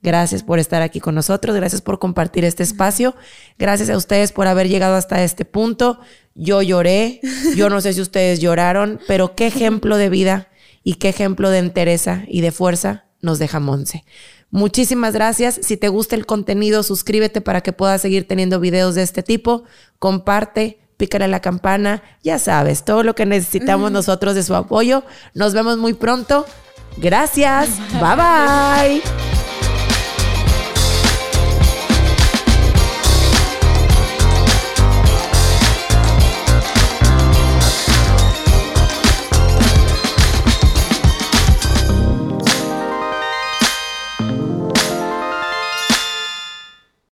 Gracias por estar aquí con nosotros, gracias por compartir este espacio, gracias a ustedes por haber llegado hasta este punto. Yo lloré, yo no sé si ustedes lloraron, pero qué ejemplo de vida y qué ejemplo de entereza y de fuerza nos deja Monse. Muchísimas gracias. Si te gusta el contenido, suscríbete para que puedas seguir teniendo videos de este tipo. Comparte, pícale a la campana. Ya sabes, todo lo que necesitamos nosotros de su apoyo. Nos vemos muy pronto. Gracias. Bye bye.